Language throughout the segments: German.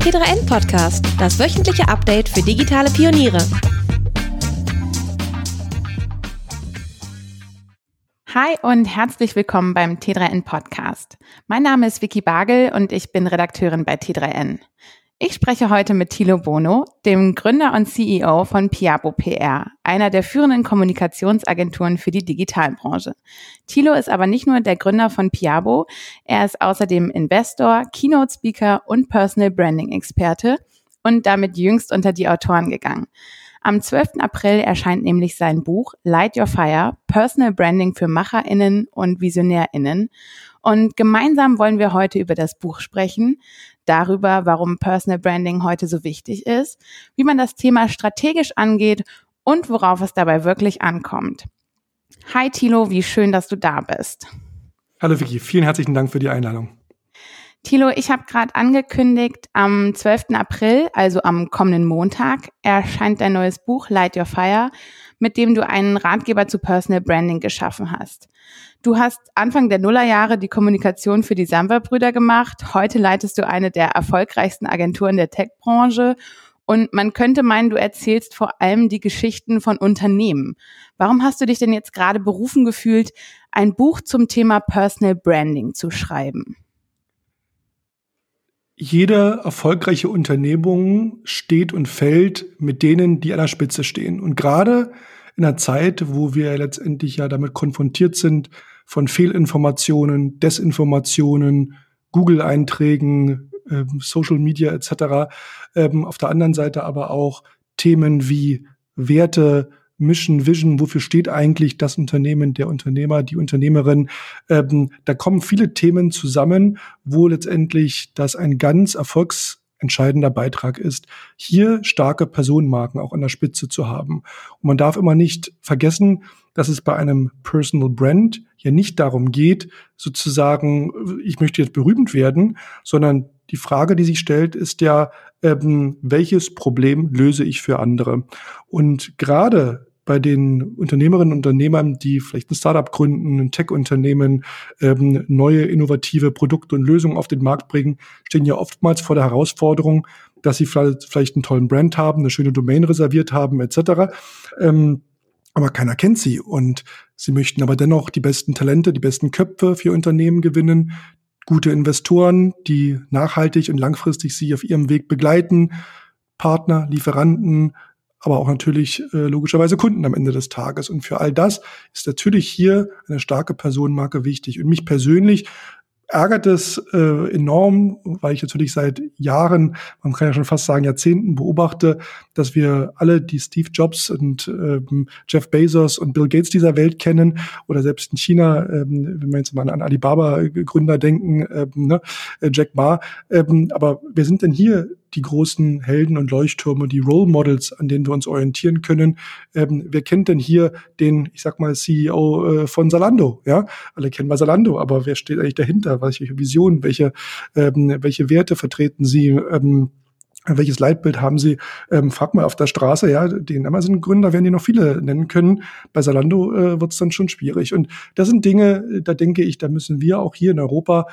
T3N Podcast, das wöchentliche Update für digitale Pioniere. Hi und herzlich willkommen beim T3N Podcast. Mein Name ist Vicky Bagel und ich bin Redakteurin bei T3N. Ich spreche heute mit Thilo Bono, dem Gründer und CEO von Piabo PR, einer der führenden Kommunikationsagenturen für die Digitalbranche. Thilo ist aber nicht nur der Gründer von Piabo, er ist außerdem Investor, Keynote Speaker und Personal Branding Experte und damit jüngst unter die Autoren gegangen. Am 12. April erscheint nämlich sein Buch Light Your Fire, Personal Branding für Macherinnen und Visionärinnen. Und gemeinsam wollen wir heute über das Buch sprechen, darüber, warum Personal Branding heute so wichtig ist, wie man das Thema strategisch angeht und worauf es dabei wirklich ankommt. Hi Tilo, wie schön, dass du da bist. Hallo Vicky, vielen herzlichen Dank für die Einladung. Tilo, ich habe gerade angekündigt, am 12. April, also am kommenden Montag, erscheint dein neues Buch Light Your Fire, mit dem du einen Ratgeber zu Personal Branding geschaffen hast. Du hast Anfang der Nullerjahre die Kommunikation für die Samba-Brüder gemacht. Heute leitest du eine der erfolgreichsten Agenturen der Tech-Branche. Und man könnte meinen, du erzählst vor allem die Geschichten von Unternehmen. Warum hast du dich denn jetzt gerade berufen gefühlt, ein Buch zum Thema Personal Branding zu schreiben? jede erfolgreiche Unternehmung steht und fällt mit denen, die an der Spitze stehen. Und gerade in einer Zeit, wo wir letztendlich ja damit konfrontiert sind von Fehlinformationen, Desinformationen, Google-Einträgen, äh, Social Media etc. Ähm, auf der anderen Seite aber auch Themen wie Werte, Mission, Vision, wofür steht eigentlich das Unternehmen, der Unternehmer, die Unternehmerin. Ähm, da kommen viele Themen zusammen, wo letztendlich das ein ganz erfolgsentscheidender Beitrag ist, hier starke Personenmarken auch an der Spitze zu haben. Und man darf immer nicht vergessen, dass es bei einem Personal Brand ja nicht darum geht, sozusagen, ich möchte jetzt berühmt werden, sondern die Frage, die sich stellt, ist ja, ähm, welches Problem löse ich für andere? Und gerade bei den Unternehmerinnen und Unternehmern, die vielleicht ein Startup gründen, ein Tech-Unternehmen, ähm, neue innovative Produkte und Lösungen auf den Markt bringen, stehen ja oftmals vor der Herausforderung, dass sie vielleicht einen tollen Brand haben, eine schöne Domain reserviert haben, etc. Ähm, aber keiner kennt sie und sie möchten aber dennoch die besten Talente, die besten Köpfe für Unternehmen gewinnen, gute Investoren, die nachhaltig und langfristig sie auf ihrem Weg begleiten, Partner, Lieferanten, aber auch natürlich äh, logischerweise Kunden am Ende des Tages. Und für all das ist natürlich hier eine starke Personenmarke wichtig. Und mich persönlich ärgert es äh, enorm, weil ich natürlich seit Jahren, man kann ja schon fast sagen Jahrzehnten beobachte, dass wir alle die Steve Jobs und ähm, Jeff Bezos und Bill Gates dieser Welt kennen oder selbst in China, ähm, wenn wir jetzt mal an Alibaba-Gründer denken, ähm, ne, äh, Jack Ma. Ähm, aber wer sind denn hier die großen Helden und Leuchttürme, die Role Models, an denen wir uns orientieren können. Ähm, wer kennt denn hier den, ich sag mal, CEO äh, von Salando? Ja, alle kennen wir Salando, aber wer steht eigentlich dahinter? Welche Visionen, welche, ähm, welche Werte vertreten sie? Ähm, welches Leitbild haben Sie? Ähm, frag mal auf der Straße, ja, den Amazon-Gründer werden die noch viele nennen können. Bei Salando äh, wird es dann schon schwierig. Und das sind Dinge, da denke ich, da müssen wir auch hier in Europa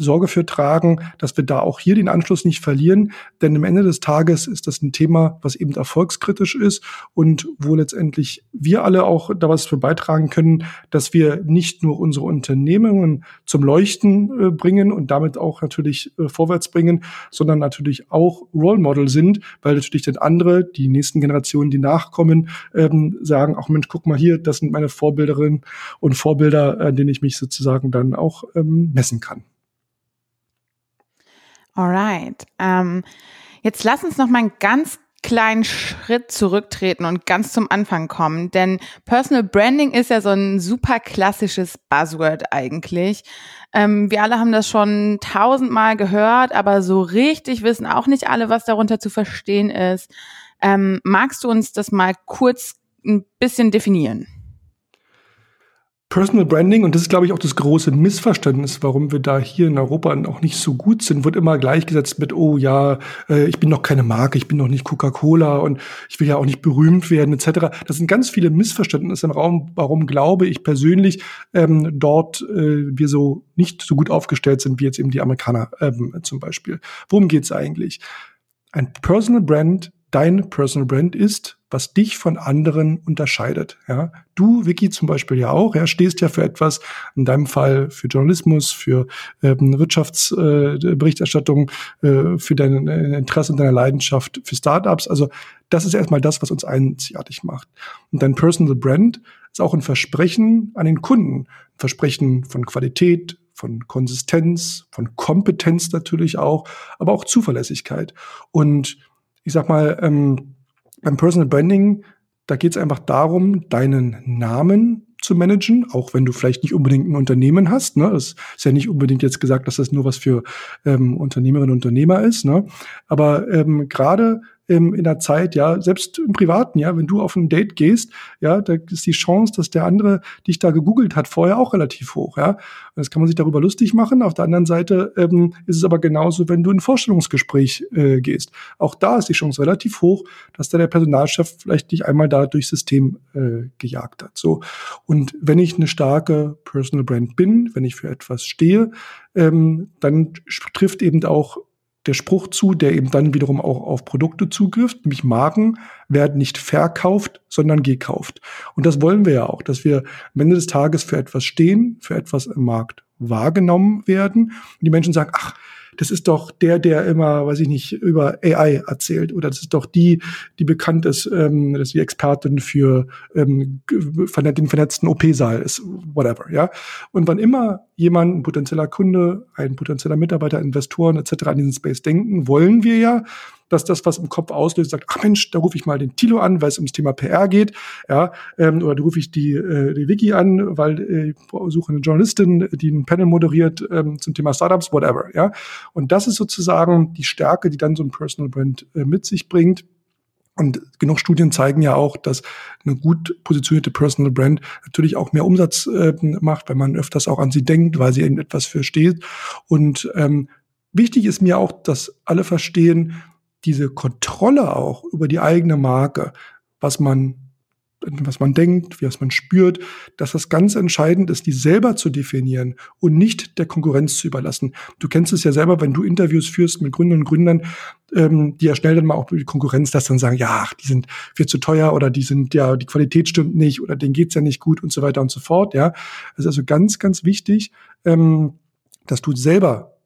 Sorge für tragen, dass wir da auch hier den Anschluss nicht verlieren. Denn am Ende des Tages ist das ein Thema, was eben erfolgskritisch ist und wo letztendlich wir alle auch da was für beitragen können, dass wir nicht nur unsere Unternehmungen zum Leuchten äh, bringen und damit auch natürlich äh, vorwärts bringen, sondern natürlich auch Role Model sind, weil natürlich dann andere, die nächsten Generationen, die nachkommen, ähm, sagen, ach Mensch, guck mal hier, das sind meine Vorbilderinnen und Vorbilder, an denen ich mich sozusagen dann auch ähm, messen kann. Alright. Ähm, jetzt lass uns noch mal einen ganz kleinen Schritt zurücktreten und ganz zum Anfang kommen, denn Personal Branding ist ja so ein super klassisches Buzzword eigentlich. Ähm, wir alle haben das schon tausendmal gehört, aber so richtig wissen auch nicht alle, was darunter zu verstehen ist. Ähm, magst du uns das mal kurz ein bisschen definieren? Personal Branding, und das ist, glaube ich, auch das große Missverständnis, warum wir da hier in Europa auch nicht so gut sind, wird immer gleichgesetzt mit, oh ja, äh, ich bin noch keine Marke, ich bin noch nicht Coca-Cola und ich will ja auch nicht berühmt werden, etc. Das sind ganz viele Missverständnisse im Raum, warum glaube ich persönlich ähm, dort äh, wir so nicht so gut aufgestellt sind wie jetzt eben die Amerikaner ähm, zum Beispiel. Worum geht's eigentlich? ein Personal Brand dein Personal Brand ist, was dich von anderen unterscheidet. Ja, du, Vicky zum Beispiel ja auch, ja, stehst ja für etwas, in deinem Fall für Journalismus, für ähm, Wirtschaftsberichterstattung, äh, äh, für dein äh, Interesse und deine Leidenschaft für Startups. Also das ist erstmal das, was uns einzigartig macht. Und dein Personal Brand ist auch ein Versprechen an den Kunden, ein Versprechen von Qualität, von Konsistenz, von Kompetenz natürlich auch, aber auch Zuverlässigkeit. Und ich sag mal, ähm, beim Personal Branding, da geht es einfach darum, deinen Namen zu managen, auch wenn du vielleicht nicht unbedingt ein Unternehmen hast. Ne? Es ist ja nicht unbedingt jetzt gesagt, dass das nur was für ähm, Unternehmerinnen und Unternehmer ist. Ne? Aber ähm, gerade ähm, in der Zeit, ja, selbst im Privaten, ja, wenn du auf ein Date gehst, ja, da ist die Chance, dass der andere dich da gegoogelt hat, vorher auch relativ hoch, ja. Das kann man sich darüber lustig machen. Auf der anderen Seite ähm, ist es aber genauso, wenn du in ein Vorstellungsgespräch äh, gehst. Auch da ist die Chance relativ hoch, dass da der Personalchef vielleicht dich einmal da durchs System äh, gejagt hat. So. Und wenn ich eine starke Personal Brand bin, wenn ich für etwas stehe, ähm, dann trifft eben auch der Spruch zu, der eben dann wiederum auch auf Produkte zugriff, nämlich Marken werden nicht verkauft, sondern gekauft. Und das wollen wir ja auch, dass wir am Ende des Tages für etwas stehen, für etwas im Markt wahrgenommen werden. Und die Menschen sagen, ach, das ist doch der, der immer, weiß ich nicht, über AI erzählt. Oder das ist doch die, die bekannt ist, ähm, dass die Expertin für ähm, den vernetzten OP-Saal ist, whatever, ja. Und wann immer jemand, ein potenzieller Kunde, ein potenzieller Mitarbeiter, Investoren etc. an diesen Space denken, wollen wir ja, dass das, was im Kopf auslöst, sagt, ach Mensch, da rufe ich mal den Tilo an, weil es ums Thema PR geht, ja, ähm, oder da rufe ich die, äh, die Wiki an, weil äh, ich suche eine Journalistin, die ein Panel moderiert ähm, zum Thema Startups, whatever, ja. Und das ist sozusagen die Stärke, die dann so ein Personal Brand äh, mit sich bringt. Und genug Studien zeigen ja auch, dass eine gut positionierte Personal Brand natürlich auch mehr Umsatz äh, macht, wenn man öfters auch an sie denkt, weil sie eben etwas versteht. Und ähm, wichtig ist mir auch, dass alle verstehen, diese Kontrolle auch über die eigene Marke, was man was man denkt, wie was man spürt, dass das ganz entscheidend ist, die selber zu definieren und nicht der Konkurrenz zu überlassen. Du kennst es ja selber, wenn du Interviews führst mit Gründern und Gründern, ähm, die ja schnell dann mal auch die Konkurrenz das dann sagen, ja, die sind viel zu teuer oder die sind ja, die Qualität stimmt nicht oder denen geht's ja nicht gut und so weiter und so fort. Ja, es ist also ganz, ganz wichtig, ähm, dass du selber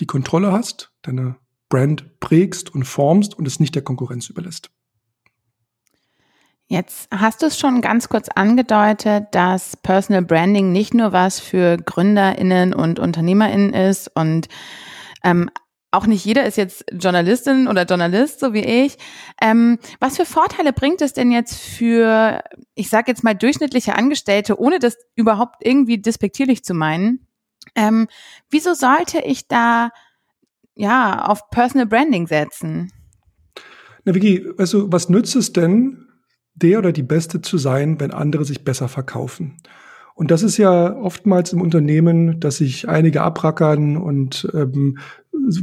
die Kontrolle hast, deine Brand prägst und formst und es nicht der Konkurrenz überlässt. Jetzt hast du es schon ganz kurz angedeutet, dass Personal Branding nicht nur was für GründerInnen und UnternehmerInnen ist und ähm, auch nicht jeder ist jetzt Journalistin oder Journalist, so wie ich. Ähm, was für Vorteile bringt es denn jetzt für, ich sage jetzt mal, durchschnittliche Angestellte, ohne das überhaupt irgendwie despektierlich zu meinen? Ähm, wieso sollte ich da ja, auf Personal Branding setzen. Na, Vicky, also, was nützt es denn, der oder die Beste zu sein, wenn andere sich besser verkaufen? Und das ist ja oftmals im Unternehmen, dass sich einige abrackern und ähm,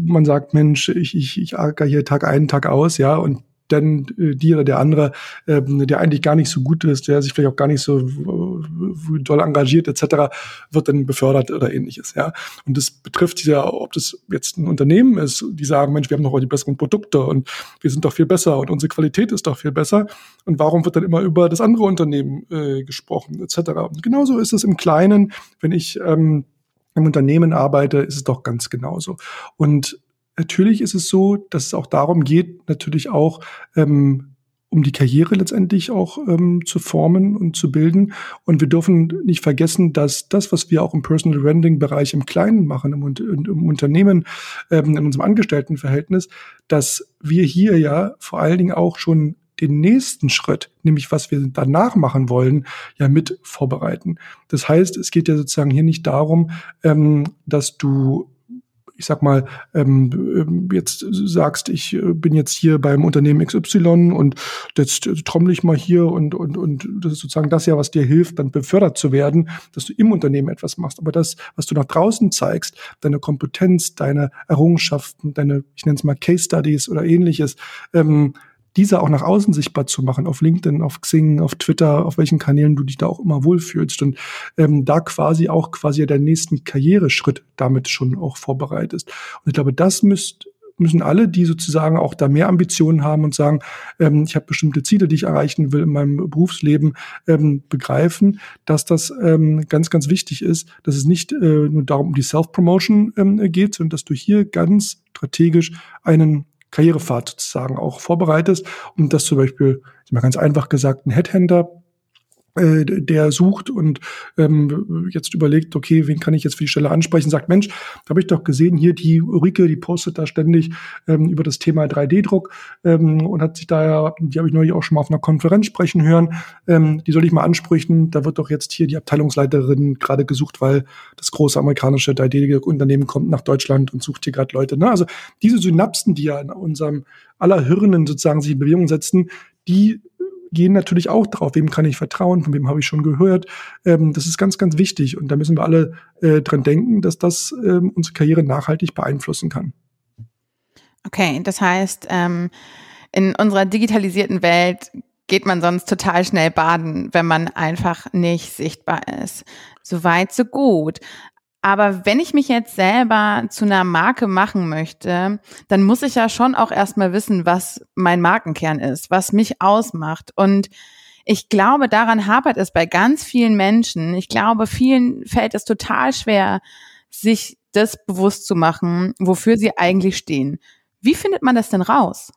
man sagt, Mensch, ich, ich, ich acker hier Tag ein, Tag aus, ja, und denn äh, die oder der andere, äh, der eigentlich gar nicht so gut ist, der sich vielleicht auch gar nicht so äh, doll engagiert etc., wird dann befördert oder ähnliches. Ja, und das betrifft ja, ob das jetzt ein Unternehmen ist, die sagen, Mensch, wir haben noch die besseren Produkte und wir sind doch viel besser und unsere Qualität ist doch viel besser. Und warum wird dann immer über das andere Unternehmen äh, gesprochen etc. Und genauso ist es im Kleinen, wenn ich ähm, im Unternehmen arbeite, ist es doch ganz genauso. Und natürlich ist es so, dass es auch darum geht, natürlich auch ähm, um die Karriere letztendlich auch ähm, zu formen und zu bilden. Und wir dürfen nicht vergessen, dass das, was wir auch im Personal Branding Bereich im Kleinen machen, im, im Unternehmen, ähm, in unserem Angestelltenverhältnis, dass wir hier ja vor allen Dingen auch schon den nächsten Schritt, nämlich was wir danach machen wollen, ja mit vorbereiten. Das heißt, es geht ja sozusagen hier nicht darum, ähm, dass du ich sag mal, ähm, ähm, jetzt sagst, ich äh, bin jetzt hier beim Unternehmen XY und jetzt trommel ich mal hier und, und, und das ist sozusagen das ja, was dir hilft, dann befördert zu werden, dass du im Unternehmen etwas machst. Aber das, was du nach draußen zeigst, deine Kompetenz, deine Errungenschaften, deine, ich nenne es mal Case Studies oder ähnliches, ähm, diese auch nach außen sichtbar zu machen, auf LinkedIn, auf Xing, auf Twitter, auf welchen Kanälen du dich da auch immer wohlfühlst und ähm, da quasi auch quasi der nächsten Karriereschritt damit schon auch vorbereitest. Und ich glaube, das müsst, müssen alle, die sozusagen auch da mehr Ambitionen haben und sagen, ähm, ich habe bestimmte Ziele, die ich erreichen will in meinem Berufsleben, ähm, begreifen, dass das ähm, ganz, ganz wichtig ist, dass es nicht äh, nur darum um die Self-Promotion ähm, geht, sondern dass du hier ganz strategisch einen Karrierepfad sozusagen auch vorbereitest und dass zum Beispiel, mal ganz einfach gesagt, ein Headhunter äh, der sucht und ähm, jetzt überlegt, okay, wen kann ich jetzt für die Stelle ansprechen, sagt, Mensch, da habe ich doch gesehen, hier die Ulrike, die postet da ständig ähm, über das Thema 3D-Druck ähm, und hat sich da ja, die habe ich neulich auch schon mal auf einer Konferenz sprechen hören, ähm, die soll ich mal ansprechen, da wird doch jetzt hier die Abteilungsleiterin gerade gesucht, weil das große amerikanische 3D-Unternehmen kommt nach Deutschland und sucht hier gerade Leute. Ne? Also diese Synapsen, die ja in unserem aller Hirnen sozusagen sich in Bewegung setzen, die gehen natürlich auch drauf, wem kann ich vertrauen, von wem habe ich schon gehört. Ähm, das ist ganz, ganz wichtig und da müssen wir alle äh, dran denken, dass das ähm, unsere Karriere nachhaltig beeinflussen kann. Okay, das heißt, ähm, in unserer digitalisierten Welt geht man sonst total schnell baden, wenn man einfach nicht sichtbar ist. Soweit, so gut. Aber wenn ich mich jetzt selber zu einer Marke machen möchte, dann muss ich ja schon auch erstmal wissen, was mein Markenkern ist, was mich ausmacht. Und ich glaube, daran hapert es bei ganz vielen Menschen. Ich glaube, vielen fällt es total schwer, sich das bewusst zu machen, wofür sie eigentlich stehen. Wie findet man das denn raus?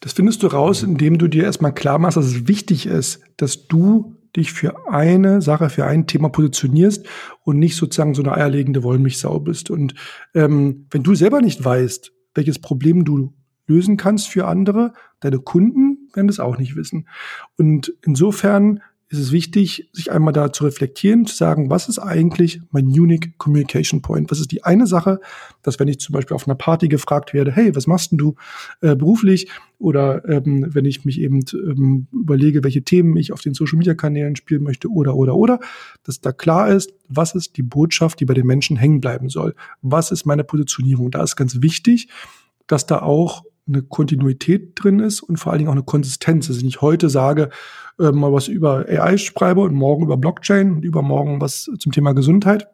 Das findest du raus, indem du dir erstmal klar machst, dass es wichtig ist, dass du dich für eine Sache, für ein Thema positionierst und nicht sozusagen so eine eierlegende Wollmilchsau bist. Und ähm, wenn du selber nicht weißt, welches Problem du lösen kannst für andere, deine Kunden werden das auch nicht wissen. Und insofern ist es wichtig, sich einmal da zu reflektieren, zu sagen, was ist eigentlich mein Unique Communication Point? Was ist die eine Sache, dass wenn ich zum Beispiel auf einer Party gefragt werde, hey, was machst denn du äh, beruflich? Oder ähm, wenn ich mich eben ähm, überlege, welche Themen ich auf den Social Media Kanälen spielen möchte, oder, oder, oder, dass da klar ist, was ist die Botschaft, die bei den Menschen hängen bleiben soll? Was ist meine Positionierung? Da ist ganz wichtig, dass da auch eine Kontinuität drin ist und vor allen Dingen auch eine Konsistenz. Also ich heute sage, äh, mal was über AI schreibe und morgen über Blockchain und übermorgen was zum Thema Gesundheit,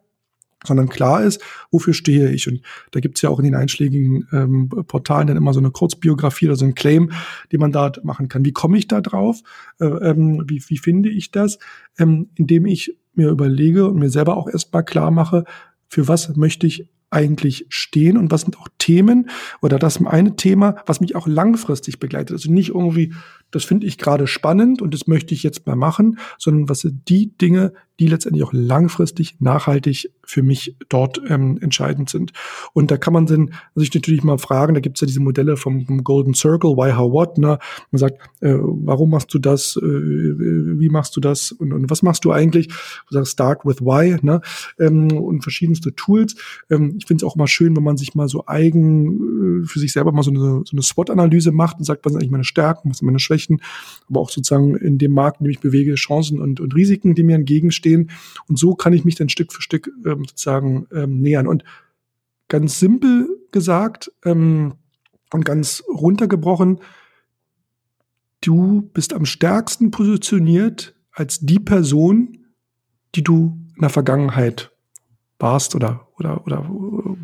sondern klar ist, wofür stehe ich. Und da gibt's ja auch in den einschlägigen ähm, Portalen dann immer so eine Kurzbiografie oder so ein Claim, den man da machen kann. Wie komme ich da drauf? Äh, ähm, wie, wie finde ich das? Ähm, indem ich mir überlege und mir selber auch erstmal klar mache, für was möchte ich eigentlich stehen und was sind auch Themen oder das eine Thema, was mich auch langfristig begleitet. Also nicht irgendwie, das finde ich gerade spannend und das möchte ich jetzt mal machen, sondern was sind die Dinge, die letztendlich auch langfristig nachhaltig für mich dort ähm, entscheidend sind. Und da kann man dann sich natürlich mal fragen, da gibt es ja diese Modelle vom, vom, Golden Circle, Why, How, What. Ne? Man sagt, äh, warum machst du das, äh, wie machst du das und, und was machst du eigentlich? Du sagst, start with Why ne? Ähm, und verschiedenste Tools. Ähm, ich finde es auch mal schön, wenn man sich mal so eigen äh, für sich selber mal so eine, so eine SWOT-Analyse macht und sagt, was sind eigentlich meine Stärken, was sind meine Schwächen, aber auch sozusagen in dem Markt, in dem ich bewege, Chancen und, und Risiken, die mir entgegenstehen stehen. Und so kann ich mich dann Stück für Stück ähm, sozusagen ähm, nähern. Und ganz simpel gesagt ähm, und ganz runtergebrochen, du bist am stärksten positioniert als die Person, die du in der Vergangenheit warst oder, oder, oder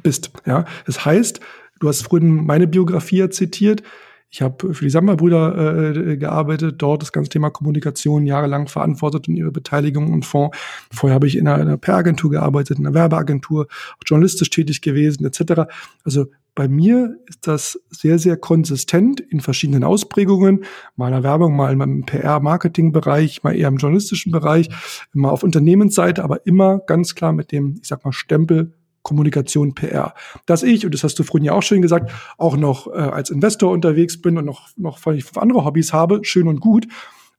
bist. Ja, das heißt, du hast vorhin meine Biografie zitiert. Ich habe für die Samba-Brüder äh, gearbeitet, dort das ganze Thema Kommunikation jahrelang verantwortet und ihre Beteiligung und Fonds. Vorher habe ich in einer, einer PR-Agentur gearbeitet, in einer Werbeagentur, auch journalistisch tätig gewesen, etc. Also bei mir ist das sehr, sehr konsistent in verschiedenen Ausprägungen. Mal in der Werbung, mal im PR-Marketing-Bereich, mal eher im journalistischen Bereich, mal auf Unternehmensseite, aber immer ganz klar mit dem, ich sag mal, Stempel Kommunikation, PR. Dass ich, und das hast du vorhin ja auch schön gesagt, auch noch äh, als Investor unterwegs bin und noch, noch fünf andere Hobbys habe, schön und gut.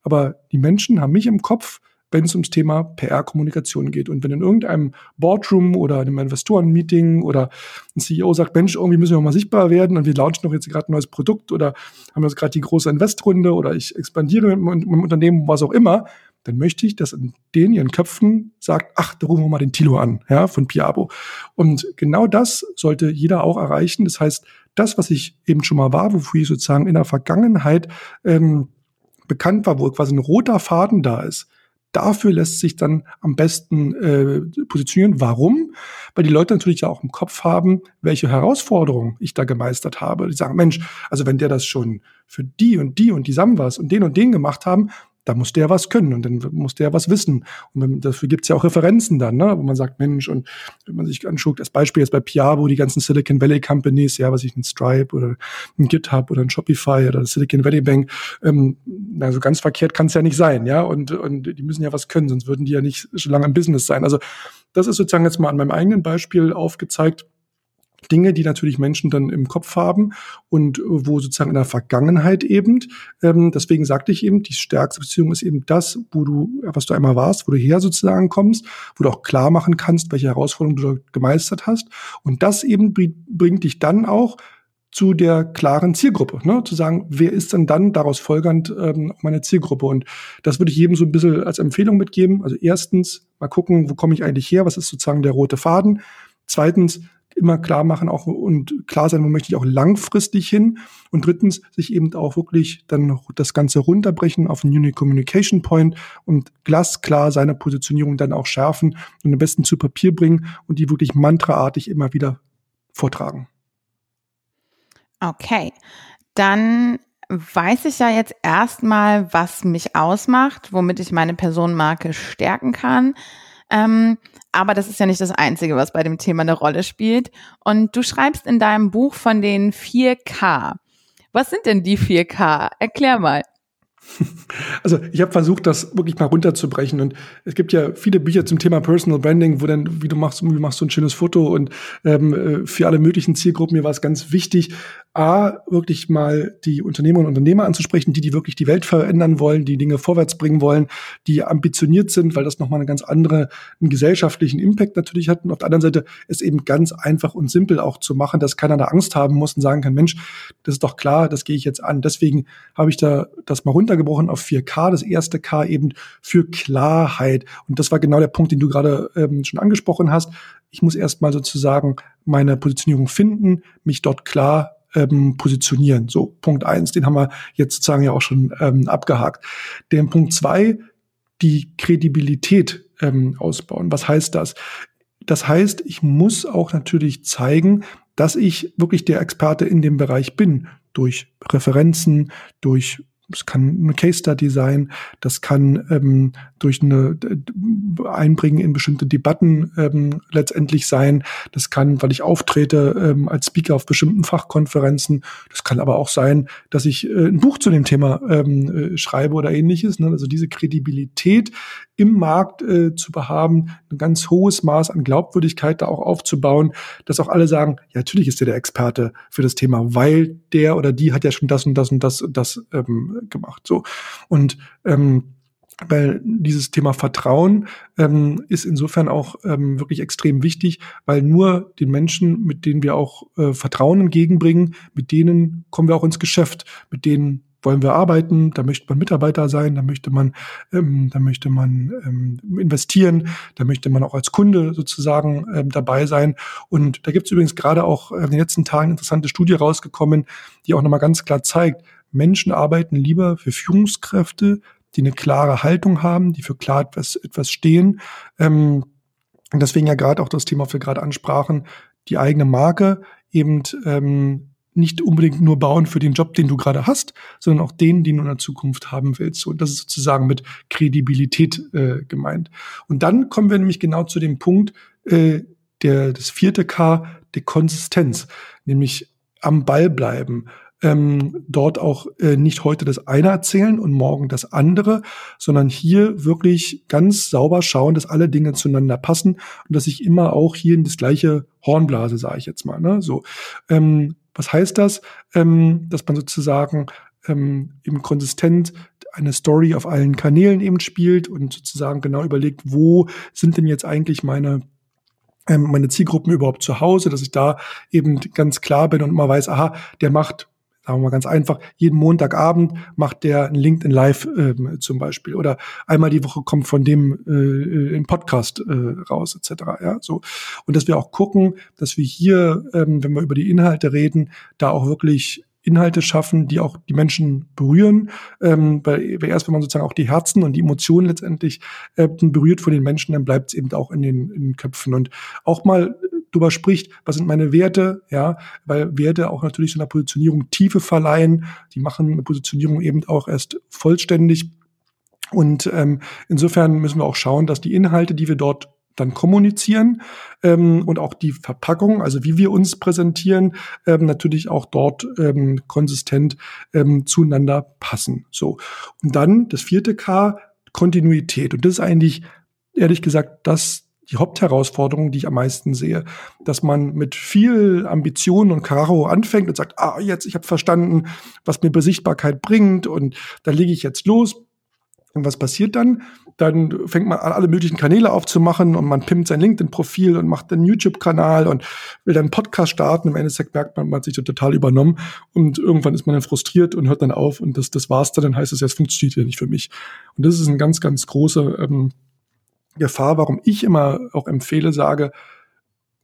Aber die Menschen haben mich im Kopf, wenn es ums Thema PR-Kommunikation geht. Und wenn in irgendeinem Boardroom oder einem Investoren-Meeting oder ein CEO sagt, Mensch, irgendwie müssen wir mal sichtbar werden und wir launchen doch jetzt gerade ein neues Produkt oder haben jetzt gerade die große Investrunde oder ich expandiere mit meinem Unternehmen, was auch immer, dann möchte ich, dass in denen ihren Köpfen sagt, ach, da rufen wir mal den Tilo an, ja, von Piabo. Und genau das sollte jeder auch erreichen. Das heißt, das, was ich eben schon mal war, wofür ich sozusagen in der Vergangenheit ähm, bekannt war, wo quasi ein roter Faden da ist, dafür lässt sich dann am besten äh, positionieren. Warum? Weil die Leute natürlich ja auch im Kopf haben, welche Herausforderungen ich da gemeistert habe. Die sagen, Mensch, also wenn der das schon für die und die und die Samwas und den und den gemacht haben, da muss der was können und dann muss der was wissen. Und dafür gibt's ja auch Referenzen dann, ne? wo man sagt, Mensch, und wenn man sich anschaut, als Beispiel jetzt bei Piabo, die ganzen Silicon Valley Companies, ja, was ich ein Stripe oder ein GitHub oder ein Shopify oder Silicon Valley Bank, ähm, also ganz verkehrt kann's ja nicht sein, ja, und, und die müssen ja was können, sonst würden die ja nicht schon lange im Business sein. Also das ist sozusagen jetzt mal an meinem eigenen Beispiel aufgezeigt, Dinge, die natürlich Menschen dann im Kopf haben und wo sozusagen in der Vergangenheit eben, ähm, deswegen sagte ich eben, die stärkste Beziehung ist eben das, wo du, was du einmal warst, wo du her sozusagen kommst, wo du auch klar machen kannst, welche Herausforderungen du gemeistert hast. Und das eben bringt dich dann auch zu der klaren Zielgruppe, ne? zu sagen, wer ist denn dann daraus folgernd ähm, meine Zielgruppe? Und das würde ich jedem so ein bisschen als Empfehlung mitgeben. Also erstens mal gucken, wo komme ich eigentlich her? Was ist sozusagen der rote Faden? Zweitens, immer klar machen auch und klar sein, wo möchte ich auch langfristig hin. Und drittens, sich eben auch wirklich dann das Ganze runterbrechen auf einen Unique Communication Point und glasklar seine Positionierung dann auch schärfen und am besten zu Papier bringen und die wirklich mantraartig immer wieder vortragen. Okay, dann weiß ich ja jetzt erstmal, was mich ausmacht, womit ich meine Personenmarke stärken kann. Ähm, aber das ist ja nicht das Einzige, was bei dem Thema eine Rolle spielt. Und du schreibst in deinem Buch von den 4K. Was sind denn die 4K? Erklär mal. Also ich habe versucht, das wirklich mal runterzubrechen. Und es gibt ja viele Bücher zum Thema Personal Branding, wo dann, wie du machst, wie machst du ein schönes Foto und ähm, äh, für alle möglichen Zielgruppen. Mir war es ganz wichtig, A, wirklich mal die Unternehmer und Unternehmer anzusprechen, die, die wirklich die Welt verändern wollen, die Dinge vorwärts bringen wollen, die ambitioniert sind, weil das nochmal einen ganz anderen einen gesellschaftlichen Impact natürlich hat. Und auf der anderen Seite ist eben ganz einfach und simpel auch zu machen, dass keiner da Angst haben muss und sagen kann, Mensch, das ist doch klar, das gehe ich jetzt an. Deswegen habe ich da das mal runtergebrochen auf 4K, das erste K eben für Klarheit. Und das war genau der Punkt, den du gerade ähm, schon angesprochen hast. Ich muss erstmal sozusagen meine Positionierung finden, mich dort klar ähm, positionieren. So, Punkt eins, den haben wir jetzt sozusagen ja auch schon ähm, abgehakt. Den Punkt zwei, die Kredibilität ähm, ausbauen. Was heißt das? Das heißt, ich muss auch natürlich zeigen, dass ich wirklich der Experte in dem Bereich bin. Durch Referenzen, durch das kann eine Case Study sein, das kann ähm, durch eine Einbringen in bestimmte Debatten ähm, letztendlich sein, das kann, weil ich auftrete ähm, als Speaker auf bestimmten Fachkonferenzen, das kann aber auch sein, dass ich äh, ein Buch zu dem Thema ähm, äh, schreibe oder ähnliches. Ne? Also diese Kredibilität im Markt äh, zu behaben, ein ganz hohes Maß an Glaubwürdigkeit da auch aufzubauen, dass auch alle sagen, ja, natürlich ist der der Experte für das Thema, weil der oder die hat ja schon das und das und das und das ähm, gemacht. So und ähm, weil dieses Thema Vertrauen ähm, ist insofern auch ähm, wirklich extrem wichtig, weil nur den Menschen, mit denen wir auch äh, Vertrauen entgegenbringen, mit denen kommen wir auch ins Geschäft, mit denen wollen wir arbeiten, da möchte man Mitarbeiter sein, da möchte man, ähm, da möchte man ähm, investieren, da möchte man auch als Kunde sozusagen ähm, dabei sein. Und da gibt es übrigens gerade auch in den letzten Tagen interessante Studie rausgekommen, die auch nochmal ganz klar zeigt, Menschen arbeiten lieber für Führungskräfte, die eine klare Haltung haben, die für klar etwas, etwas stehen. Ähm, und deswegen ja gerade auch das Thema, was wir gerade ansprachen, die eigene Marke eben ähm, nicht unbedingt nur bauen für den Job, den du gerade hast, sondern auch den, den du in der Zukunft haben willst. Und das ist sozusagen mit Kredibilität äh, gemeint. Und dann kommen wir nämlich genau zu dem Punkt, äh, der, das vierte K, der Konsistenz, nämlich am Ball bleiben. Ähm, dort auch äh, nicht heute das eine erzählen und morgen das andere, sondern hier wirklich ganz sauber schauen, dass alle Dinge zueinander passen und dass ich immer auch hier in das gleiche Horn blase, sage ich jetzt mal. Ne? So, ähm, was heißt das? Ähm, dass man sozusagen ähm, eben konsistent eine Story auf allen Kanälen eben spielt und sozusagen genau überlegt, wo sind denn jetzt eigentlich meine ähm, meine Zielgruppen überhaupt zu Hause, dass ich da eben ganz klar bin und immer weiß, aha, der macht sagen wir mal ganz einfach, jeden Montagabend macht der ein LinkedIn Live äh, zum Beispiel oder einmal die Woche kommt von dem äh, ein Podcast äh, raus etc. Ja, so und dass wir auch gucken, dass wir hier, ähm, wenn wir über die Inhalte reden, da auch wirklich Inhalte schaffen, die auch die Menschen berühren. Ähm, weil, erst wenn man sozusagen auch die Herzen und die Emotionen letztendlich äh, berührt von den Menschen, dann bleibt es eben auch in den, in den Köpfen. Und auch mal drüber spricht, was sind meine Werte, ja, weil Werte auch natürlich so einer Positionierung Tiefe verleihen. Die machen eine Positionierung eben auch erst vollständig. Und ähm, insofern müssen wir auch schauen, dass die Inhalte, die wir dort dann kommunizieren ähm, und auch die Verpackung, also wie wir uns präsentieren, ähm, natürlich auch dort ähm, konsistent ähm, zueinander passen. So und dann das vierte K Kontinuität und das ist eigentlich ehrlich gesagt das die Hauptherausforderung, die ich am meisten sehe, dass man mit viel Ambition und Karacho anfängt und sagt, ah jetzt ich habe verstanden, was mir Besichtbarkeit bringt und da lege ich jetzt los und was passiert dann? Dann fängt man an, alle möglichen Kanäle aufzumachen und man pimmt sein LinkedIn-Profil und macht einen YouTube-Kanal und will dann einen Podcast starten. Im Endeffekt merkt man, man hat sich so total übernommen und irgendwann ist man dann frustriert und hört dann auf und das, das war's dann. Dann heißt es, jetzt funktioniert ja nicht für mich. Und das ist eine ganz, ganz große ähm, Gefahr, warum ich immer auch empfehle, sage,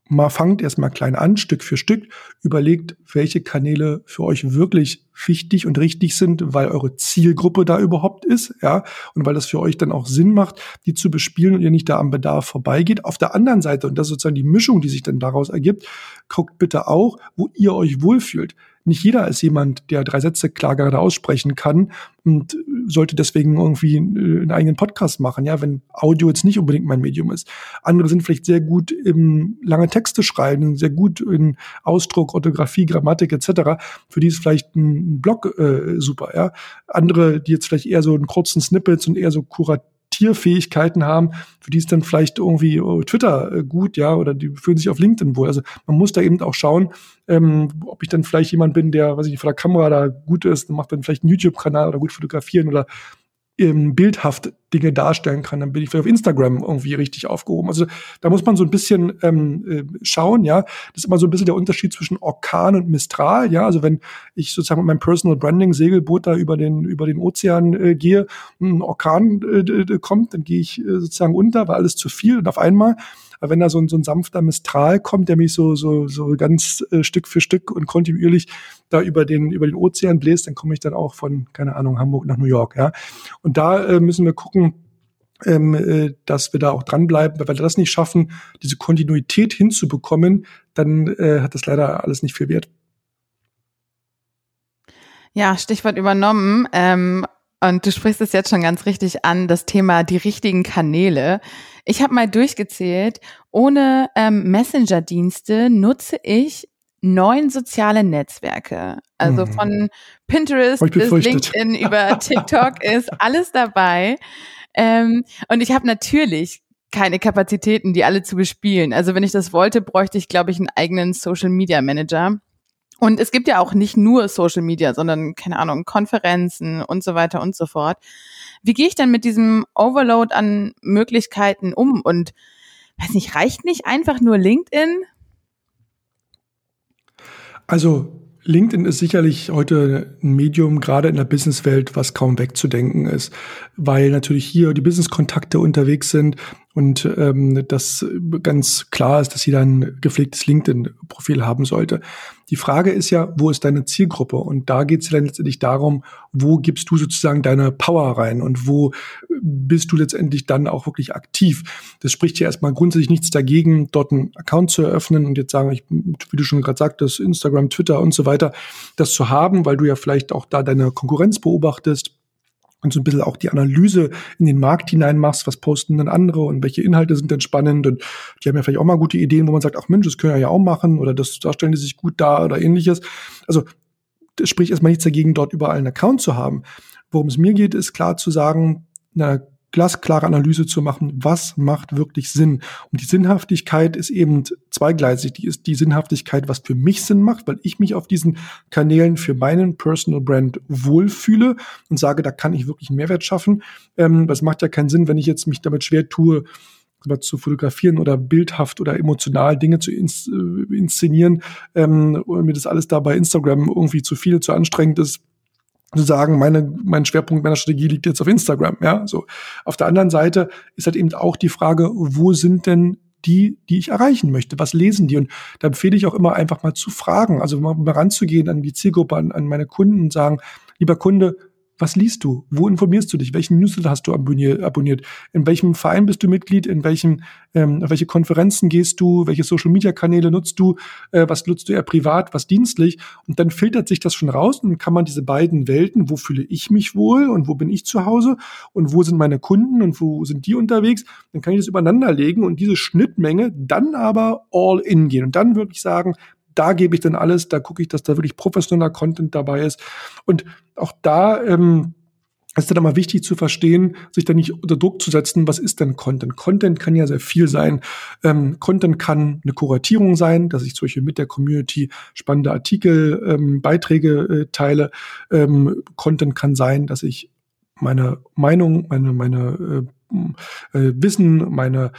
mal fangt erstmal klein an, Stück für Stück, überlegt, welche Kanäle für euch wirklich wichtig und richtig sind, weil eure Zielgruppe da überhaupt ist, ja, und weil das für euch dann auch Sinn macht, die zu bespielen und ihr nicht da am Bedarf vorbeigeht. Auf der anderen Seite, und das ist sozusagen die Mischung, die sich dann daraus ergibt, guckt bitte auch, wo ihr euch wohlfühlt nicht jeder ist jemand, der drei Sätze klar gerade aussprechen kann und sollte deswegen irgendwie einen eigenen Podcast machen, ja, wenn Audio jetzt nicht unbedingt mein Medium ist. Andere sind vielleicht sehr gut im lange Texte schreiben, sehr gut in Ausdruck, Orthographie, Grammatik etc. Für die ist vielleicht ein Blog äh, super, ja. Andere, die jetzt vielleicht eher so einen kurzen Snippets und eher so kurat Tierfähigkeiten haben, für die ist dann vielleicht irgendwie oh, Twitter äh, gut, ja, oder die fühlen sich auf LinkedIn wohl. Also man muss da eben auch schauen, ähm, ob ich dann vielleicht jemand bin, der, weiß ich nicht, vor der Kamera da gut ist, macht dann vielleicht einen YouTube-Kanal oder gut fotografieren oder ähm, bildhaft Dinge darstellen kann, dann bin ich vielleicht auf Instagram irgendwie richtig aufgehoben. Also da muss man so ein bisschen ähm, äh, schauen, ja. Das ist immer so ein bisschen der Unterschied zwischen Orkan und Mistral, ja. Also wenn ich sozusagen mit meinem Personal Branding Segelboot da über den über den Ozean äh, gehe, ein Orkan äh, kommt, dann gehe ich äh, sozusagen unter, weil alles zu viel und auf einmal aber wenn da so ein, so ein sanfter Mistral kommt, der mich so, so, so ganz äh, Stück für Stück und kontinuierlich da über den, über den Ozean bläst, dann komme ich dann auch von, keine Ahnung, Hamburg nach New York, ja. Und da äh, müssen wir gucken, ähm, äh, dass wir da auch dranbleiben, weil wir das nicht schaffen, diese Kontinuität hinzubekommen, dann äh, hat das leider alles nicht viel Wert. Ja, Stichwort übernommen. Ähm, und du sprichst es jetzt schon ganz richtig an, das Thema die richtigen Kanäle. Ich habe mal durchgezählt, ohne ähm, Messenger-Dienste nutze ich neun soziale Netzwerke. Also mhm. von Pinterest bis LinkedIn über TikTok ist alles dabei. Ähm, und ich habe natürlich keine Kapazitäten, die alle zu bespielen. Also wenn ich das wollte, bräuchte ich, glaube ich, einen eigenen Social Media Manager. Und es gibt ja auch nicht nur Social Media, sondern, keine Ahnung, Konferenzen und so weiter und so fort. Wie gehe ich denn mit diesem Overload an Möglichkeiten um? Und weiß nicht, reicht nicht einfach nur LinkedIn? Also LinkedIn ist sicherlich heute ein Medium, gerade in der Businesswelt, was kaum wegzudenken ist, weil natürlich hier die Business-Kontakte unterwegs sind und ähm, das ganz klar ist, dass jeder ein gepflegtes LinkedIn-Profil haben sollte. Die Frage ist ja, wo ist deine Zielgruppe? Und da geht es dann letztendlich darum, wo gibst du sozusagen deine Power rein und wo bist du letztendlich dann auch wirklich aktiv? Das spricht ja erstmal grundsätzlich nichts dagegen, dort einen Account zu eröffnen und jetzt sagen, ich, wie du schon gerade sagtest, Instagram, Twitter und so weiter, das zu haben, weil du ja vielleicht auch da deine Konkurrenz beobachtest und so ein bisschen auch die Analyse in den Markt hinein machst, was posten denn andere und welche Inhalte sind denn spannend und die haben ja vielleicht auch mal gute Ideen, wo man sagt, ach Mensch, das können wir ja auch machen oder das, da stellen die sich gut da oder ähnliches. Also das spricht erstmal nichts dagegen, dort überall einen Account zu haben. Worum es mir geht, ist klar zu sagen, na, glasklare Analyse zu machen, was macht wirklich Sinn. Und die Sinnhaftigkeit ist eben zweigleisig. Die ist die Sinnhaftigkeit, was für mich Sinn macht, weil ich mich auf diesen Kanälen für meinen Personal Brand wohlfühle und sage, da kann ich wirklich einen Mehrwert schaffen. Ähm, das macht ja keinen Sinn, wenn ich jetzt mich damit schwer tue, zu fotografieren oder bildhaft oder emotional Dinge zu ins, äh, inszenieren ähm, und mir das alles da bei Instagram irgendwie zu viel, zu anstrengend ist, sagen, meine, mein Schwerpunkt meiner Strategie liegt jetzt auf Instagram, ja, so. Auf der anderen Seite ist halt eben auch die Frage, wo sind denn die, die ich erreichen möchte? Was lesen die? Und da empfehle ich auch immer einfach mal zu fragen, also mal, mal ranzugehen an die Zielgruppe, an, an meine Kunden und sagen, lieber Kunde, was liest du? Wo informierst du dich? Welchen Newsletter hast du abonniert? In welchem Verein bist du Mitglied? In welchen, ähm, auf welche Konferenzen gehst du? Welche Social Media Kanäle nutzt du? Äh, was nutzt du eher privat? Was dienstlich? Und dann filtert sich das schon raus und kann man diese beiden Welten, wo fühle ich mich wohl und wo bin ich zu Hause und wo sind meine Kunden und wo sind die unterwegs? Dann kann ich das übereinander legen und diese Schnittmenge dann aber all in gehen und dann wirklich sagen, da gebe ich dann alles, da gucke ich, dass da wirklich professioneller Content dabei ist. Und auch da ähm, ist dann mal wichtig zu verstehen, sich da nicht unter Druck zu setzen, was ist denn Content? Content kann ja sehr viel sein. Ähm, Content kann eine Kuratierung sein, dass ich zum Beispiel mit der Community spannende Artikel, ähm, Beiträge äh, teile. Ähm, Content kann sein, dass ich meine Meinung, meine, meine äh, äh, Wissen, meine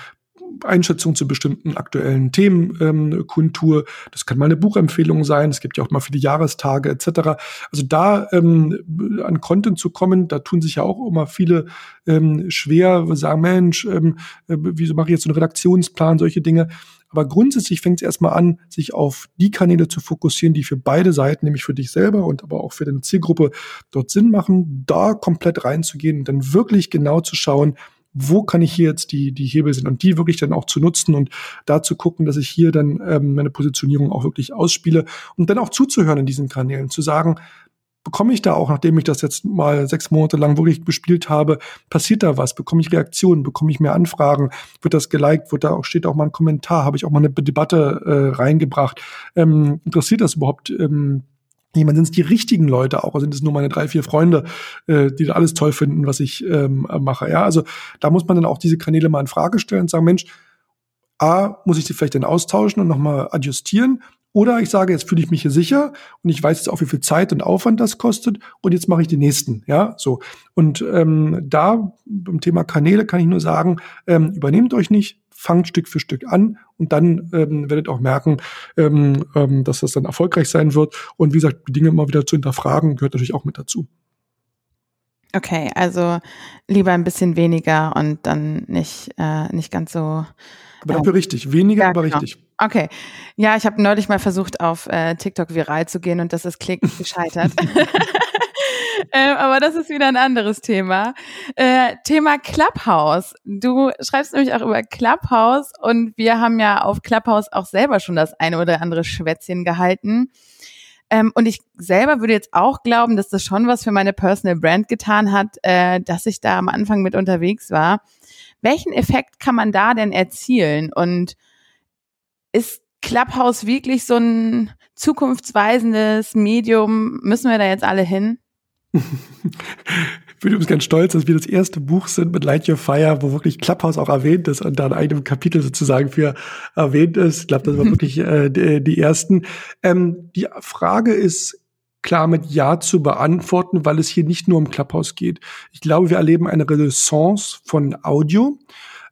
Einschätzung zu bestimmten aktuellen Themen ähm, kundtue. Das kann mal eine Buchempfehlung sein. Es gibt ja auch mal viele Jahrestage etc. Also da ähm, an Content zu kommen, da tun sich ja auch immer viele ähm, schwer, sagen, Mensch, ähm, äh, wieso mache ich jetzt so einen Redaktionsplan, solche Dinge. Aber grundsätzlich fängt es erstmal an, sich auf die Kanäle zu fokussieren, die für beide Seiten, nämlich für dich selber und aber auch für deine Zielgruppe dort Sinn machen, da komplett reinzugehen und dann wirklich genau zu schauen, wo kann ich hier jetzt die, die Hebel sind und die wirklich dann auch zu nutzen und da zu gucken, dass ich hier dann ähm, meine Positionierung auch wirklich ausspiele und dann auch zuzuhören in diesen Kanälen, zu sagen, bekomme ich da auch, nachdem ich das jetzt mal sechs Monate lang wirklich bespielt habe, passiert da was? Bekomme ich Reaktionen? Bekomme ich mehr Anfragen? Wird das geliked? Wird da auch, steht auch mal ein Kommentar? Habe ich auch mal eine Debatte äh, reingebracht? Ähm, interessiert das überhaupt ähm, jemand sind es die richtigen Leute auch, oder sind es nur meine drei, vier Freunde, äh, die da alles toll finden, was ich ähm, mache. Ja, also da muss man dann auch diese Kanäle mal in Frage stellen und sagen, Mensch, A, muss ich sie vielleicht dann austauschen und nochmal adjustieren? Oder ich sage, jetzt fühle ich mich hier sicher und ich weiß jetzt auch, wie viel Zeit und Aufwand das kostet und jetzt mache ich den nächsten. Ja, so. Und ähm, da beim Thema Kanäle kann ich nur sagen, ähm, übernehmt euch nicht, fangt Stück für Stück an und dann ähm, werdet auch merken, ähm, ähm, dass das dann erfolgreich sein wird. Und wie gesagt, Dinge immer wieder zu hinterfragen, gehört natürlich auch mit dazu. Okay, also lieber ein bisschen weniger und dann nicht, äh, nicht ganz so. Aber dafür äh, richtig. Weniger, ja, aber genau. richtig. Okay. Ja, ich habe neulich mal versucht, auf äh, TikTok viral zu gehen und das ist kläglich gescheitert. ähm, aber das ist wieder ein anderes Thema. Äh, Thema Clubhouse. Du schreibst nämlich auch über Clubhouse und wir haben ja auf Clubhouse auch selber schon das eine oder andere Schwätzchen gehalten. Ähm, und ich selber würde jetzt auch glauben, dass das schon was für meine Personal Brand getan hat, äh, dass ich da am Anfang mit unterwegs war. Welchen Effekt kann man da denn erzielen? Und ist Clubhouse wirklich so ein zukunftsweisendes Medium? Müssen wir da jetzt alle hin? ich bin übrigens ganz stolz, dass wir das erste Buch sind mit Light Your Fire, wo wirklich Clubhouse auch erwähnt ist und da in einem Kapitel sozusagen für erwähnt ist. Ich glaube, das war wirklich äh, die, die, ersten. Ähm, die Frage ist klar mit Ja zu beantworten, weil es hier nicht nur um Clubhouse geht. Ich glaube, wir erleben eine Renaissance von Audio.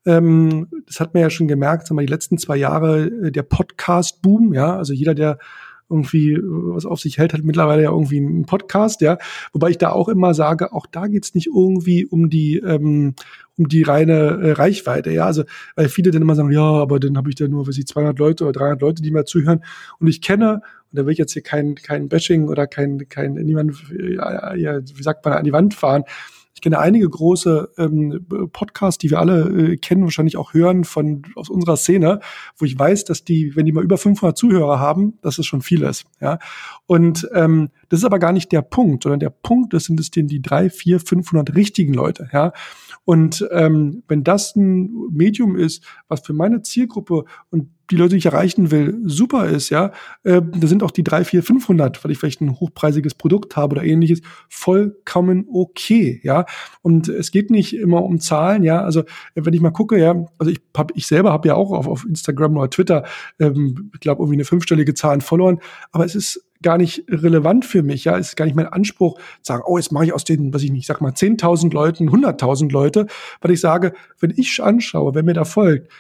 Ähm, das hat man ja schon gemerkt, sagen wir, die letzten zwei Jahre äh, der Podcast-Boom, ja, also jeder, der irgendwie äh, was auf sich hält, hat mittlerweile ja irgendwie einen Podcast, ja. Wobei ich da auch immer sage, auch da geht's nicht irgendwie um die ähm, um die reine äh, Reichweite, ja. Also weil viele dann immer sagen, ja, aber dann habe ich da nur, weiß ich, 200 Leute oder 300 Leute, die mir zuhören. Und ich kenne und da will ich jetzt hier kein kein Bashing oder kein kein niemand, ja, ja, wie sagt man, an die Wand fahren. Ich kenne einige große ähm, Podcasts, die wir alle äh, kennen, wahrscheinlich auch hören von aus unserer Szene, wo ich weiß, dass die, wenn die mal über 500 Zuhörer haben, dass es schon viel ist. Ja, und ähm, das ist aber gar nicht der Punkt, sondern der Punkt ist, sind es denn die drei, vier, 500 richtigen Leute. Ja, und ähm, wenn das ein Medium ist, was für meine Zielgruppe und die Leute, die ich erreichen will, super ist, ja, äh, da sind auch die drei, vier, 500, weil ich vielleicht ein hochpreisiges Produkt habe oder ähnliches, vollkommen okay, ja. Und es geht nicht immer um Zahlen, ja. Also wenn ich mal gucke, ja, also ich hab, ich selber habe ja auch auf, auf Instagram oder Twitter, ähm, ich glaube irgendwie eine fünfstellige Zahl verloren, aber es ist gar nicht relevant für mich, ja, es ist gar nicht mein Anspruch, zu sagen, oh, jetzt mache ich aus den, was ich nicht, sag mal, 10.000 Leuten 100.000 Leute, weil ich sage, wenn ich anschaue, wer mir da folgt,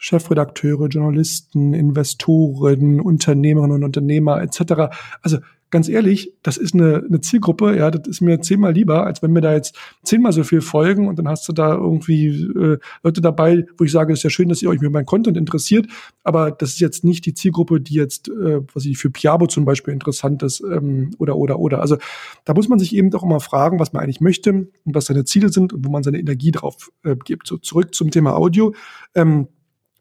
Chefredakteure, Journalisten, Investoren, Unternehmerinnen und Unternehmer etc. Also ganz ehrlich, das ist eine, eine Zielgruppe, ja, das ist mir zehnmal lieber, als wenn mir da jetzt zehnmal so viel folgen und dann hast du da irgendwie äh, Leute dabei, wo ich sage, es ist ja schön, dass ihr euch mit meinem Content interessiert, aber das ist jetzt nicht die Zielgruppe, die jetzt, äh, was ich für Piabo zum Beispiel interessant ist, ähm, oder, oder, oder. Also da muss man sich eben doch immer fragen, was man eigentlich möchte und was seine Ziele sind und wo man seine Energie drauf äh, gibt. So zurück zum Thema Audio. Ähm,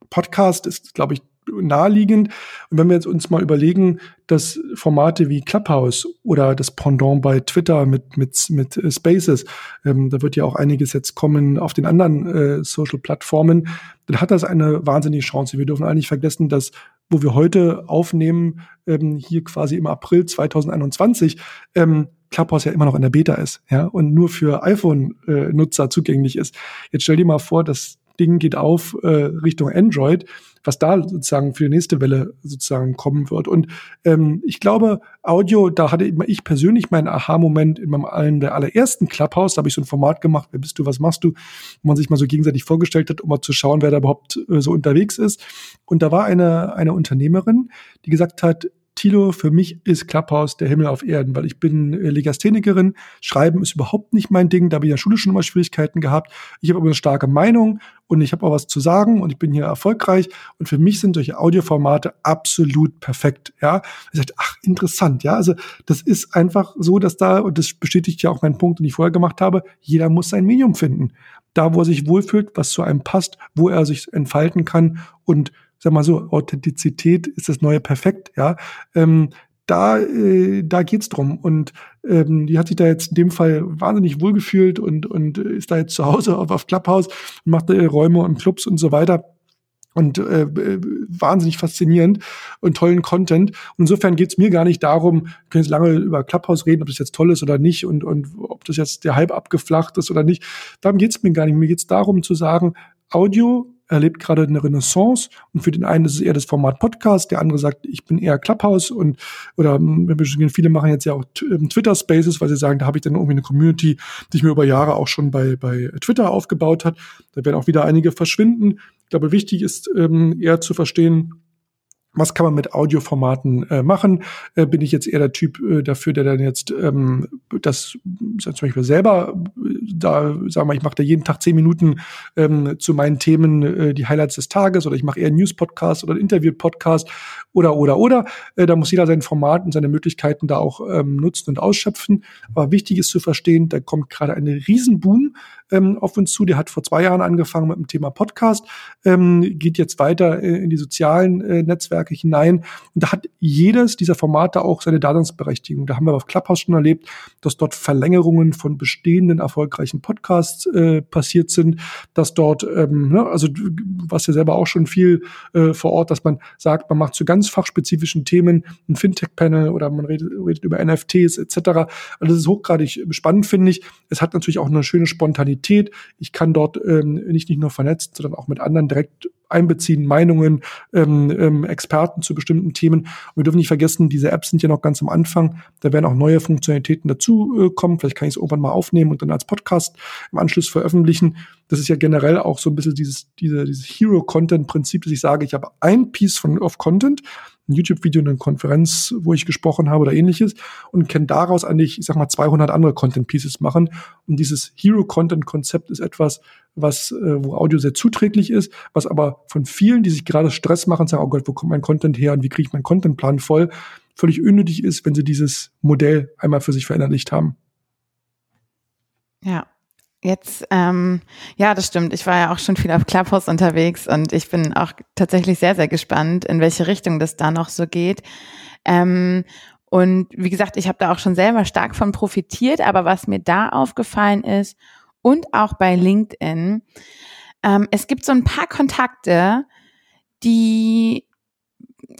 Podcast ist, glaube ich, naheliegend. Und wenn wir jetzt uns mal überlegen, dass Formate wie Clubhouse oder das Pendant bei Twitter mit, mit, mit äh, Spaces, ähm, da wird ja auch einiges jetzt kommen auf den anderen äh, Social-Plattformen, dann hat das eine wahnsinnige Chance. Wir dürfen eigentlich vergessen, dass wo wir heute aufnehmen, ähm, hier quasi im April 2021, ähm, Clubhouse ja immer noch in der Beta ist, ja, und nur für iPhone-Nutzer äh, zugänglich ist. Jetzt stell dir mal vor, das Ding geht auf äh, Richtung Android was da sozusagen für die nächste Welle sozusagen kommen wird. Und ähm, ich glaube, Audio, da hatte ich persönlich meinen Aha-Moment in meinem allen der allerersten Clubhouse, da habe ich so ein Format gemacht, wer bist du, was machst du, wo man sich mal so gegenseitig vorgestellt hat, um mal zu schauen, wer da überhaupt äh, so unterwegs ist. Und da war eine, eine Unternehmerin, die gesagt hat, Tilo, für mich ist Clubhouse der Himmel auf Erden, weil ich bin äh, Legasthenikerin. Schreiben ist überhaupt nicht mein Ding. Da habe ich in der Schule schon immer Schwierigkeiten gehabt. Ich habe aber eine starke Meinung und ich habe auch was zu sagen und ich bin hier erfolgreich. Und für mich sind solche Audioformate absolut perfekt. Ja, ich sagte, ach interessant. Ja, also das ist einfach so, dass da und das bestätigt ja auch meinen Punkt, den ich vorher gemacht habe. Jeder muss sein Medium finden, da wo er sich wohlfühlt, was zu einem passt, wo er sich entfalten kann und sag mal so, Authentizität ist das neue Perfekt, ja. Ähm, da, äh, da geht's drum. Und ähm, die hat sich da jetzt in dem Fall wahnsinnig wohlgefühlt und, und ist da jetzt zu Hause auf, auf Clubhouse und macht äh, Räume und Clubs und so weiter. Und äh, wahnsinnig faszinierend und tollen Content. Und insofern geht's mir gar nicht darum, wir können jetzt lange über Clubhouse reden, ob das jetzt toll ist oder nicht und, und ob das jetzt der Hype abgeflacht ist oder nicht. Darum geht's mir gar nicht. Mir geht's darum zu sagen, Audio erlebt gerade eine Renaissance und für den einen ist es eher das Format Podcast, der andere sagt, ich bin eher Clubhouse und oder hm, viele machen jetzt ja auch ähm, Twitter Spaces, weil sie sagen, da habe ich dann irgendwie eine Community, die ich mir über Jahre auch schon bei bei Twitter aufgebaut hat. Da werden auch wieder einige verschwinden. Ich glaube, wichtig ist ähm, eher zu verstehen, was kann man mit Audioformaten äh, machen? Äh, bin ich jetzt eher der Typ äh, dafür, der dann jetzt ähm, das zum Beispiel selber äh, da, sagen wir, ich mache da jeden Tag zehn Minuten ähm, zu meinen Themen äh, die Highlights des Tages oder ich mache eher einen News-Podcast oder einen Interview-Podcast oder oder oder. Äh, da muss jeder sein Format und seine Möglichkeiten da auch ähm, nutzen und ausschöpfen. Aber wichtig ist zu verstehen, da kommt gerade eine Riesenboom ähm, auf uns zu. Der hat vor zwei Jahren angefangen mit dem Thema Podcast, ähm, geht jetzt weiter äh, in die sozialen äh, Netzwerke hinein. Und da hat jedes dieser Formate auch seine Daseinsberechtigung. Da haben wir auf Clubhouse schon erlebt, dass dort Verlängerungen von bestehenden erfolgreichen Podcasts äh, passiert sind, dass dort, ähm, ne, also was ja selber auch schon viel äh, vor Ort, dass man sagt, man macht zu ganz fachspezifischen Themen ein Fintech-Panel oder man redet, redet über NFTs etc. Also das ist hochgradig spannend, finde ich. Es hat natürlich auch eine schöne Spontanität Qualität. Ich kann dort ähm, nicht, nicht nur vernetzt, sondern auch mit anderen direkt einbeziehen, Meinungen, ähm, ähm, Experten zu bestimmten Themen. Und wir dürfen nicht vergessen, diese Apps sind ja noch ganz am Anfang. Da werden auch neue Funktionalitäten dazu äh. Vielleicht kann ich es irgendwann mal aufnehmen und dann als Podcast im Anschluss veröffentlichen. Das ist ja generell auch so ein bisschen dieses, diese, dieses Hero-Content-Prinzip, dass ich sage, ich habe ein Piece von, of Content, ein YouTube-Video, eine Konferenz, wo ich gesprochen habe oder ähnliches und kann daraus eigentlich, ich sag mal, 200 andere Content-Pieces machen. Und dieses Hero-Content-Konzept ist etwas, was, äh, wo Audio sehr zuträglich ist, was aber von vielen, die sich gerade Stress machen, sagen, oh Gott, wo kommt mein Content her und wie kriege ich meinen Contentplan voll, völlig unnötig ist, wenn sie dieses Modell einmal für sich verinnerlicht haben. Ja, Jetzt, ähm, ja, das stimmt. Ich war ja auch schon viel auf Clubhouse unterwegs und ich bin auch tatsächlich sehr, sehr gespannt, in welche Richtung das da noch so geht. Ähm, und wie gesagt, ich habe da auch schon selber stark von profitiert, aber was mir da aufgefallen ist und auch bei LinkedIn, ähm, es gibt so ein paar Kontakte, die